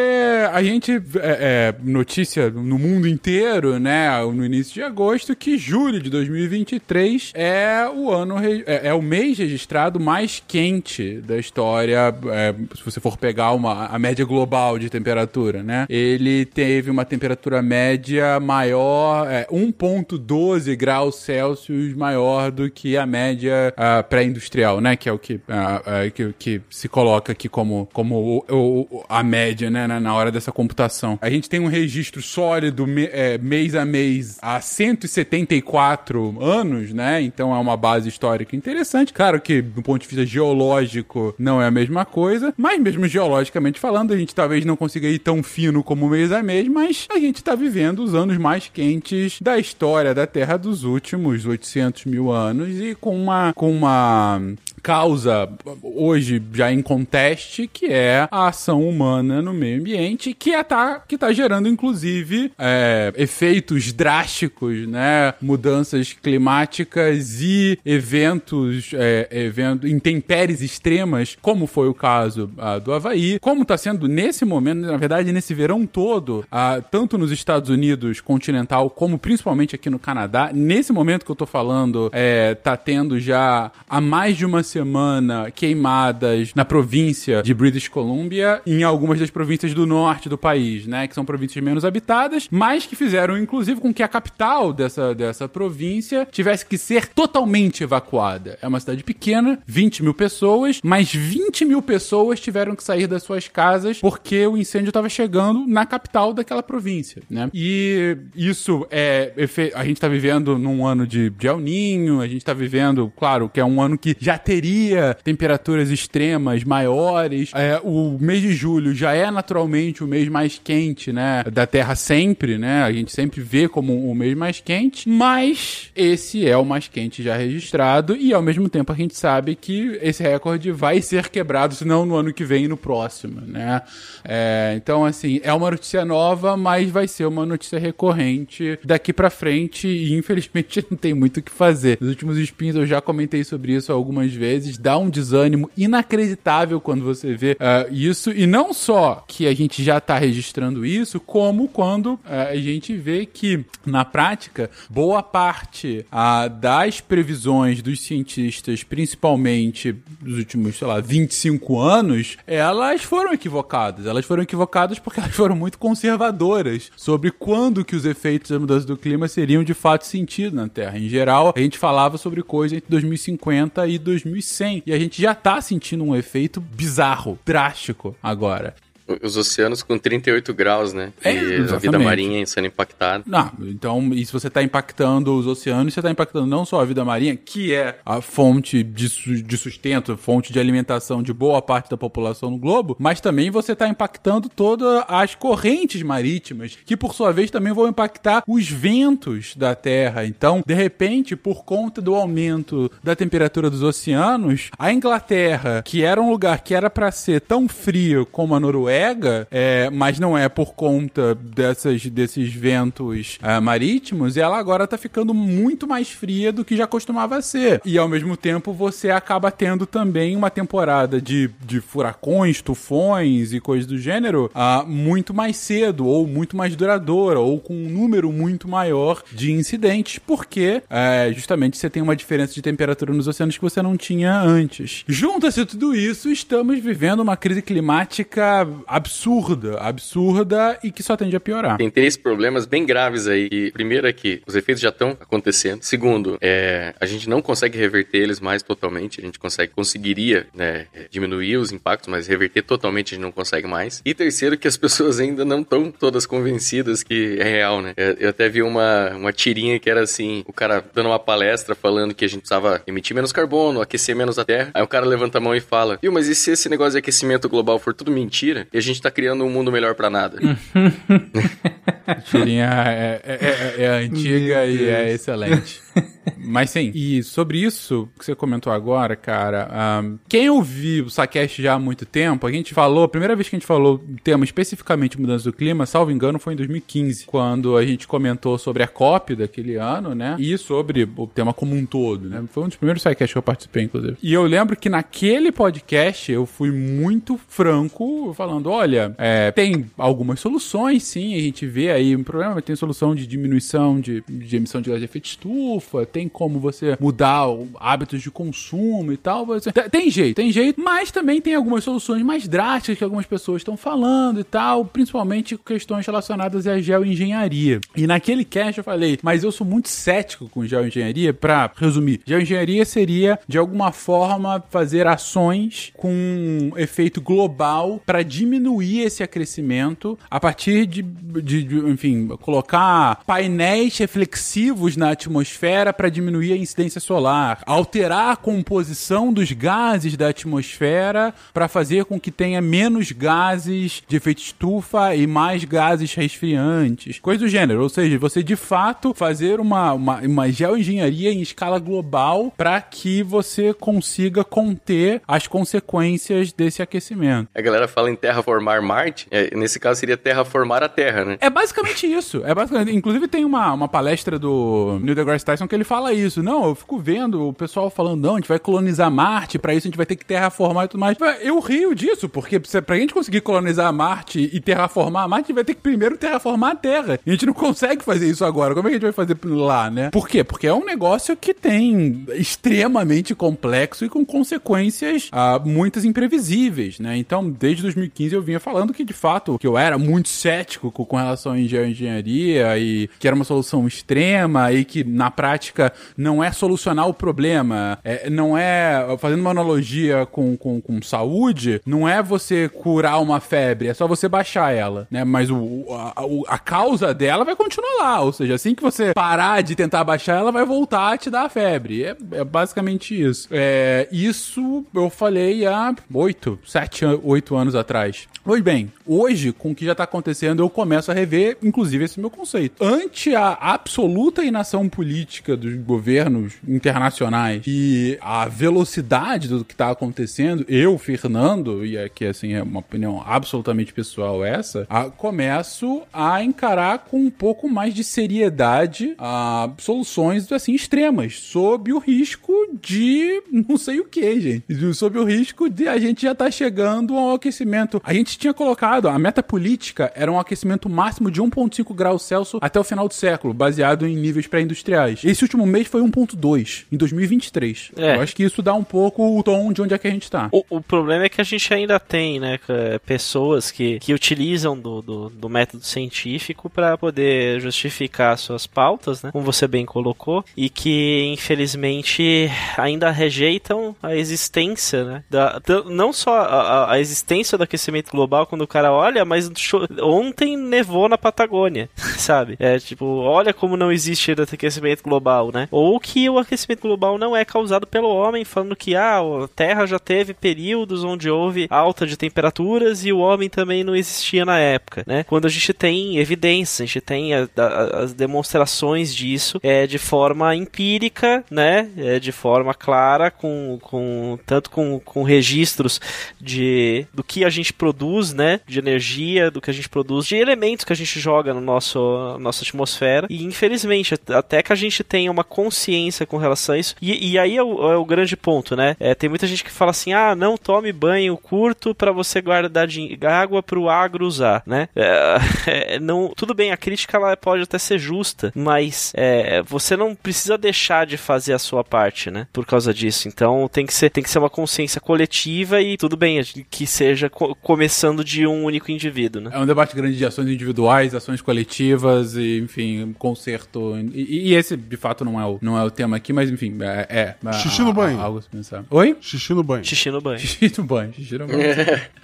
a gente é, é, notícia no mundo inteiro, né, no início de agosto, que julho de 2023 é o ano é, é o mês registrado mais quente da história. é, se você for pegar uma, a média global de temperatura, né? Ele teve uma temperatura média maior, é, 1,12 graus Celsius maior do que a média ah, pré-industrial, né? Que é o que, ah, ah, que, que se coloca aqui como, como o- o- a média, né? Na, na hora dessa computação. A gente tem um registro sólido me- é, mês a mês há 174 anos, né? Então é uma base histórica interessante. Claro que do ponto de vista geológico não é a mesma coisa, mas mesmo geologicamente falando, a gente talvez não consiga ir tão fino como mês a mês, mas a gente tá vivendo os anos mais quentes da história da Terra dos últimos 800 mil anos e com uma, com uma Um, causa hoje já em conteste, que é a ação humana no meio ambiente, que é tá, que tá gerando, inclusive, é, efeitos drásticos, né? Mudanças climáticas e eventos, é, evento, intempéries extremas, como foi o caso ah, do Havaí, como está sendo nesse momento, na verdade, nesse verão todo, ah, tanto nos Estados Unidos continental, como principalmente aqui no Canadá, nesse momento que eu tô falando, é, tá tendo já há mais de uma semana queimadas na província de British Columbia em algumas das províncias do norte do país, né? Que são províncias menos habitadas, mas que fizeram, inclusive, com que a capital dessa, dessa província tivesse que ser totalmente evacuada. É uma cidade pequena, 20 mil pessoas, mas 20 mil pessoas tiveram que sair das suas casas porque o incêndio estava chegando na capital daquela província, né? E isso é... A gente tá vivendo num ano de, de El Ninho, a gente tá vivendo, claro, que é um ano que já teria teria temperaturas extremas maiores. É, o mês de julho já é naturalmente o mês mais quente, né, da Terra sempre, né? A gente sempre vê como o mês mais quente, mas esse é o mais quente já registrado e ao mesmo tempo a gente sabe que esse recorde vai ser quebrado, se não no ano que vem e no próximo, né? É, então, assim, é uma notícia nova, mas vai ser uma notícia recorrente daqui para frente e infelizmente <laughs> não tem muito o que fazer. Nos últimos spins eu já comentei sobre isso algumas vezes, dá um desânimo inacreditável quando você vê uh, isso e não só que a gente já tá registrando isso, como quando uh, a gente vê que na prática boa parte uh, das previsões dos cientistas, principalmente dos últimos, sei lá, 25 anos, elas foram equivocadas. Elas foram equivocadas porque elas foram muito conservadoras sobre quando que os efeitos da mudança do clima seriam de fato sentido na Terra. Em geral, a gente falava sobre coisa entre 2050 e 2100 e a gente já tá sentindo um efeito bizarro, drástico agora. Os oceanos com 38 graus, né? É, e a vida exatamente. marinha sendo impactada. Não, então, e se você está impactando os oceanos, você está impactando não só a vida marinha, que é a fonte de, de sustento, fonte de alimentação de boa parte da população no globo, mas também você está impactando todas as correntes marítimas, que por sua vez também vão impactar os ventos da Terra. Então, de repente, por conta do aumento da temperatura dos oceanos, a Inglaterra, que era um lugar que era para ser tão frio como a Noruega, é, mas não é por conta dessas, desses ventos ah, marítimos, ela agora tá ficando muito mais fria do que já costumava ser. E ao mesmo tempo você acaba tendo também uma temporada de, de furacões, tufões e coisas do gênero ah, muito mais cedo, ou muito mais duradoura, ou com um número muito maior de incidentes, porque é, justamente você tem uma diferença de temperatura nos oceanos que você não tinha antes. Junta-se tudo isso, estamos vivendo uma crise climática absurda, absurda e que só tende a piorar. Tem três problemas bem graves aí. Primeiro é que os efeitos já estão acontecendo. Segundo, é, a gente não consegue reverter eles mais totalmente. A gente consegue, conseguiria né, diminuir os impactos, mas reverter totalmente a gente não consegue mais. E terceiro, que as pessoas ainda não estão todas convencidas que é real, né? Eu até vi uma, uma tirinha que era assim, o cara dando uma palestra falando que a gente precisava emitir menos carbono, aquecer menos a Terra. Aí o cara levanta a mão e fala, viu, mas e se esse negócio de aquecimento global for tudo mentira e a gente tá criando um mundo melhor pra nada? A <laughs> tirinha é, é- é- é antiga e é excelente. Mas sim, e sobre isso que você comentou agora, cara, ahn, quem ouviu o Saquest já há muito tempo, a gente falou, a primeira vez que a gente falou o tema especificamente mudança do clima, salvo engano, foi em 2015, quando a gente comentou sobre a COP daquele ano, né? E sobre o tema como um todo, né? Foi um dos primeiros Saquests que eu participei, inclusive. E eu lembro que naquele podcast eu fui muito franco falando: olha, é, tem algumas soluções, sim, a gente vê aí um problema, tem solução de diminuição de, de emissão de gás de efeito de tem como você mudar hábitos de consumo e tal. Você, tem- jeito, tem jeito, mas também tem algumas soluções mais drásticas que algumas pessoas estão falando e tal, principalmente questões relacionadas à geoengenharia. E naquele cast eu falei, mas eu sou muito cético com geoengenharia, pra resumir. Geoengenharia seria, de alguma forma, fazer ações com efeito global para diminuir esse aquecimento a partir de, de- de, enfim, colocar painéis reflexivos na atmosfera para diminuir a incidência solar, alterar a composição dos gases da atmosfera para fazer com que tenha menos gases de efeito estufa e mais gases resfriantes, coisa do gênero. Ou seja, você de fato fazer uma, uma, uma geoengenharia em escala global para que você consiga conter as consequências desse aquecimento. A galera fala em terraformar Marte, é, nesse caso seria terraformar a Terra, né? É basicamente isso. É basicamente, inclusive tem uma, uma palestra do Neil deGrasse Tyson que ele fala isso. Não, eu fico vendo o pessoal falando, não, a gente vai colonizar Marte, pra isso a gente vai ter que terraformar e tudo mais. Eu rio disso, porque pra gente conseguir colonizar Marte e terraformar Marte, a gente vai ter que primeiro terraformar a Terra. E a gente não consegue fazer isso agora. Como é que a gente vai fazer lá, né? Por quê? Porque é um negócio que tem extremamente complexo e com consequências ah, muitas imprevisíveis, né? Então, desde 2015 eu vinha falando que, de fato, que eu era muito cético com, relação à em geoengenharia e que era uma solução extrema e que na prática não é solucionar o problema. É, não é, fazendo uma analogia com, com, com saúde, não é você curar uma febre, é só você baixar ela, né? Mas o, a, a causa dela vai continuar lá. Ou seja, assim que você parar de tentar baixar, ela vai voltar a te dar a febre. É, é basicamente isso. É, isso eu falei há oito, sete, oito anos atrás. Pois bem, hoje, com o que já está acontecendo, eu começo a rever, inclusive, esse meu conceito. Ante a absoluta inação política dos governos internacionais e a velocidade do que está acontecendo, eu, Fernando, e aqui assim é uma opinião absolutamente pessoal essa, a, começo a encarar com um pouco mais de seriedade a soluções assim extremas, sob o risco de não sei o que, gente. Sob o risco de a gente já estar tá chegando ao aquecimento. A gente tinha colocado, a meta política era um aquecimento máximo de 1,5 graus Celsius até o final do século, baseado em níveis pré-industriais. Esse último mês foi 1,2 em 2023. É. Eu acho que isso dá um pouco o tom de onde é que a gente tá. O, o problema é que a gente ainda tem, né, pessoas que, que utilizam do, do, do método científico para poder justificar suas pautas, né, como você bem colocou, e que infelizmente ainda rejeitam a existência, né, da, não só a, a existência do aquecimento global global quando o cara olha, mas ontem nevou na Patagônia, <laughs> sabe? É tipo, olha como não existe aquecimento global, né? Ou que o aquecimento global não é causado pelo homem, falando que ah, a Terra já teve períodos onde houve alta de temperaturas e o homem também não existia na época, né? Quando a gente tem evidência, a gente tem a, a, as demonstrações disso é, de forma empírica, né? É, de forma clara, com, com tanto com, com registros de do que a gente produz, né, de energia, do que a gente produz, de elementos que a gente joga no nosso nossa atmosfera. E infelizmente, até que a gente tenha uma consciência com relação a isso. E, e aí é o, é o, grande ponto, né? É, tem muita gente que fala assim: ah, não tome banho curto para você guardar de, água para o agro usar, né? É, <laughs> é, não, tudo bem, a crítica ela pode até ser justa, mas é, você não precisa deixar de fazer a sua parte, né? Por causa disso. Então tem que ser, tem que ser uma consciência coletiva e tudo bem que seja co começando de um único indivíduo, né? É um debate grande de ações individuais, ações coletivas e, enfim, conserto. E, e esse, fato, não é o, não é o tema aqui, mas, enfim, é... é xixi no banho. Algo a pensar. Oi? Xixi no banho. Xixi no banho. Xixi no banho, xixi no banho.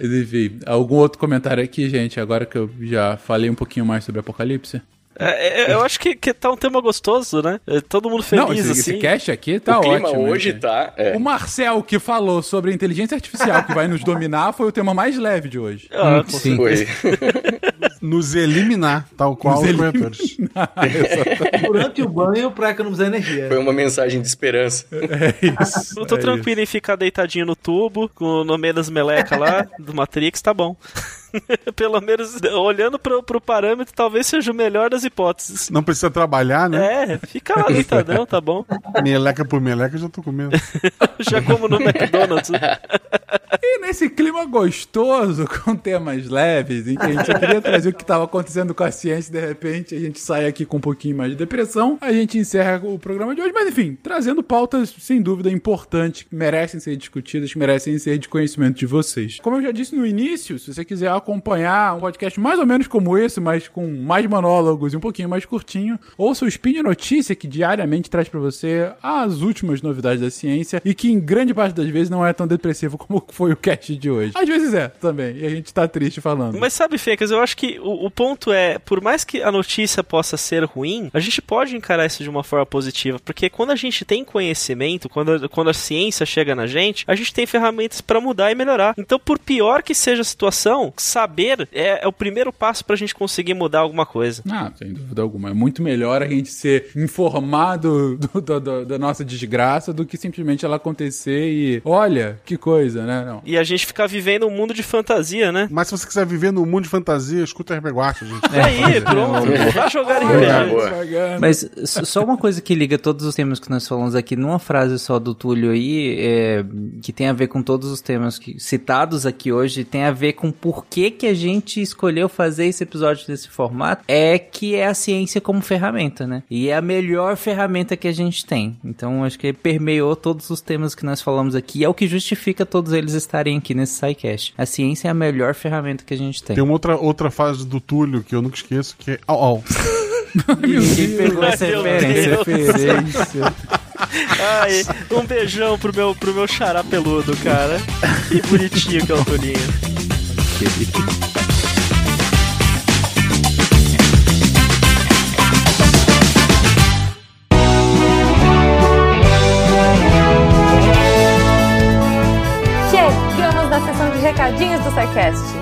<laughs> enfim, algum outro comentário aqui, gente, agora que eu já falei um pouquinho mais sobre Apocalipse? É, é, eu acho que, que tá um tema gostoso, né? É, todo mundo feliz, Não, esse, assim. Esse cast aqui tá o clima ótimo. hoje né? tá... É. O Marcel, que falou sobre a inteligência artificial que vai nos dominar, foi o tema mais leve de hoje. Ah, sim. Foi. <laughs> nos eliminar, tal qual nos os corretores. Durante o banho pra economizar energia. Foi uma mensagem de esperança. É isso. Eu tô é tranquilo isso. em ficar deitadinho no tubo, com no meio das melecas lá, do Matrix, tá bom. <laughs> Pelo menos olhando pro, pro parâmetro, talvez seja o melhor das hipóteses. Não precisa trabalhar, né? É, fica lá deitadão, tá bom. <laughs> Meleca por meleca, já tô comendo. <laughs> já como no McDonald's. e nesse clima gostoso, com temas leves, em que a gente queria trazer o que estava acontecendo com a ciência e de repente a gente sai aqui com um pouquinho mais de depressão, a gente encerra o programa de hoje. Mas enfim, trazendo pautas sem dúvida importantes, que merecem ser discutidas, que merecem ser de conhecimento de vocês. Como eu já disse no início, se você quiser acompanhar um podcast mais ou menos como esse, mas com mais monólogos e um pouquinho mais curtinho, ouça o Spin de Notícia, que diariamente traz para você as últimas novidades da ciência e que em grande parte das vezes não é tão depressivo <laughs> como foi o cast de hoje. Às vezes é, também, e a gente tá triste falando. Mas sabe, Fecas, eu acho que o, o ponto é, por mais que a notícia possa ser ruim, a gente pode encarar isso de uma forma positiva, porque quando a gente tem conhecimento, quando, quando a ciência chega na gente, a gente tem ferramentas para mudar e melhorar. Então, por pior que seja a situação, saber é, é o primeiro passo pra gente conseguir mudar alguma coisa. Ah, sem dúvida alguma. É muito melhor a gente ser informado do, do, do, da nossa desgraça do que simplesmente ela acontecer e olha, que coisa, né? Não. E a gente ficar vivendo um mundo de fantasia, né? Mas se você quiser viver num mundo de fantasia, escuta RP Guacha, gente. É aí, pronto. Vai jogar RPG. Mas só uma coisa que liga todos os temas que nós falamos aqui numa frase só do Túlio aí, é, que tem a ver com todos os temas que, citados aqui hoje, tem a ver com por que que que a gente escolheu fazer esse episódio desse formato é que é a ciência como ferramenta, né? E é a melhor ferramenta que a gente tem. Então, acho que permeou todos os temas que nós falamos aqui. É o que justifica todos eles estarem aqui nesse SciCast. A ciência é a melhor ferramenta que a gente tem. Tem uma outra, outra fase do Túlio que eu nunca esqueço, que é au au. <laughs> Ninguém pegou essa referência. Referência. Ai, um beijão pro meu, pro meu xará peludo, cara. Que bonitinho que é o Chegamos na sessão de recadinhos do SciCast.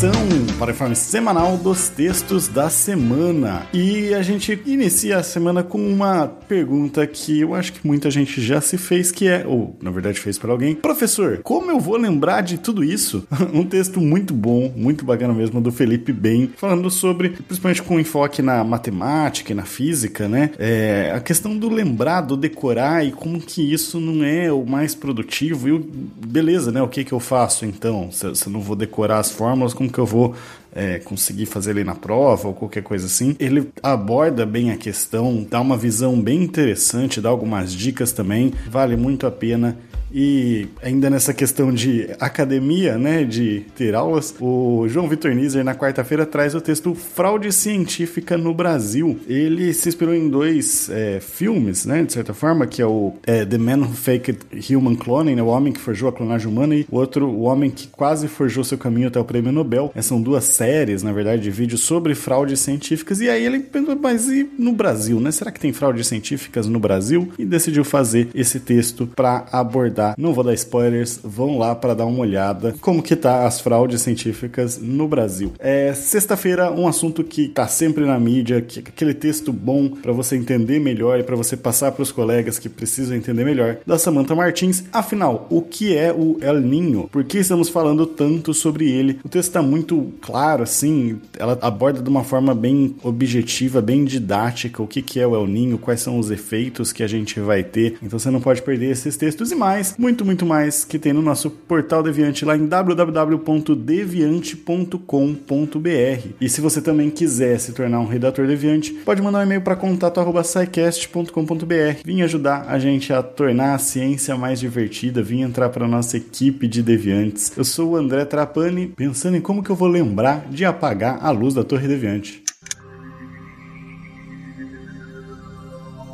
Atenção para o informe semanal dos textos da semana. E a gente inicia a semana com uma pergunta que eu acho que muita gente já se fez, que é, ou na verdade fez para alguém, professor, como eu vou lembrar de tudo isso? <laughs> um texto muito bom, muito bacana mesmo, do Felipe Bem, falando sobre, principalmente com enfoque na matemática e na física, né? É, a questão do lembrar, do decorar e como que isso não é o mais produtivo. E o, beleza, né? O que que eu faço então? Se, se eu não vou decorar as fórmulas, como que eu vou é, conseguir fazer ele na prova ou qualquer coisa assim. Ele aborda bem a questão, dá uma visão bem interessante, dá algumas dicas também, vale muito a pena. E ainda nessa questão de academia, né, de ter aulas, o João Vitor Nizer na quarta-feira traz o texto Fraude Científica no Brasil. Ele se inspirou em dois é, filmes, né, de certa forma, que é o é, The Man Who Faked Human Cloning, né, o homem que forjou a clonagem humana, e o outro, o homem que quase forjou seu caminho até o prêmio Nobel. Essas são duas séries, na verdade, de vídeos sobre fraudes científicas. E aí ele pensou, mas e no Brasil, né? Será que tem fraudes científicas no Brasil? E decidiu fazer esse texto para abordar. Não vou dar spoilers, vão lá para dar uma olhada como que tá as fraudes científicas no Brasil. É sexta-feira um assunto que tá sempre na mídia, que aquele texto bom para você entender melhor e para você passar para os colegas que precisam entender melhor, da Samantha Martins. Afinal, o que é o El Ninho? Por que estamos falando tanto sobre ele? O texto está muito claro, assim, ela aborda de uma forma bem objetiva, bem didática o que, que é o El Ninho, quais são os efeitos que a gente vai ter. Então você não pode perder esses textos e mais, muito, muito mais que tem no nosso portal Deviante lá em www.deviante.com.br. E se você também quiser se tornar um redator Deviante, pode mandar um e-mail para contato@scicast.com.br. Vim ajudar a gente a tornar a ciência mais divertida, vim entrar para nossa equipe de Deviantes. Eu sou o André Trapani, pensando em como que eu vou lembrar de apagar a luz da Torre Deviante.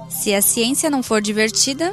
Se a ciência não for divertida,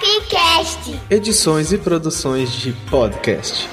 Tapcast. Edições e Produções de Podcast.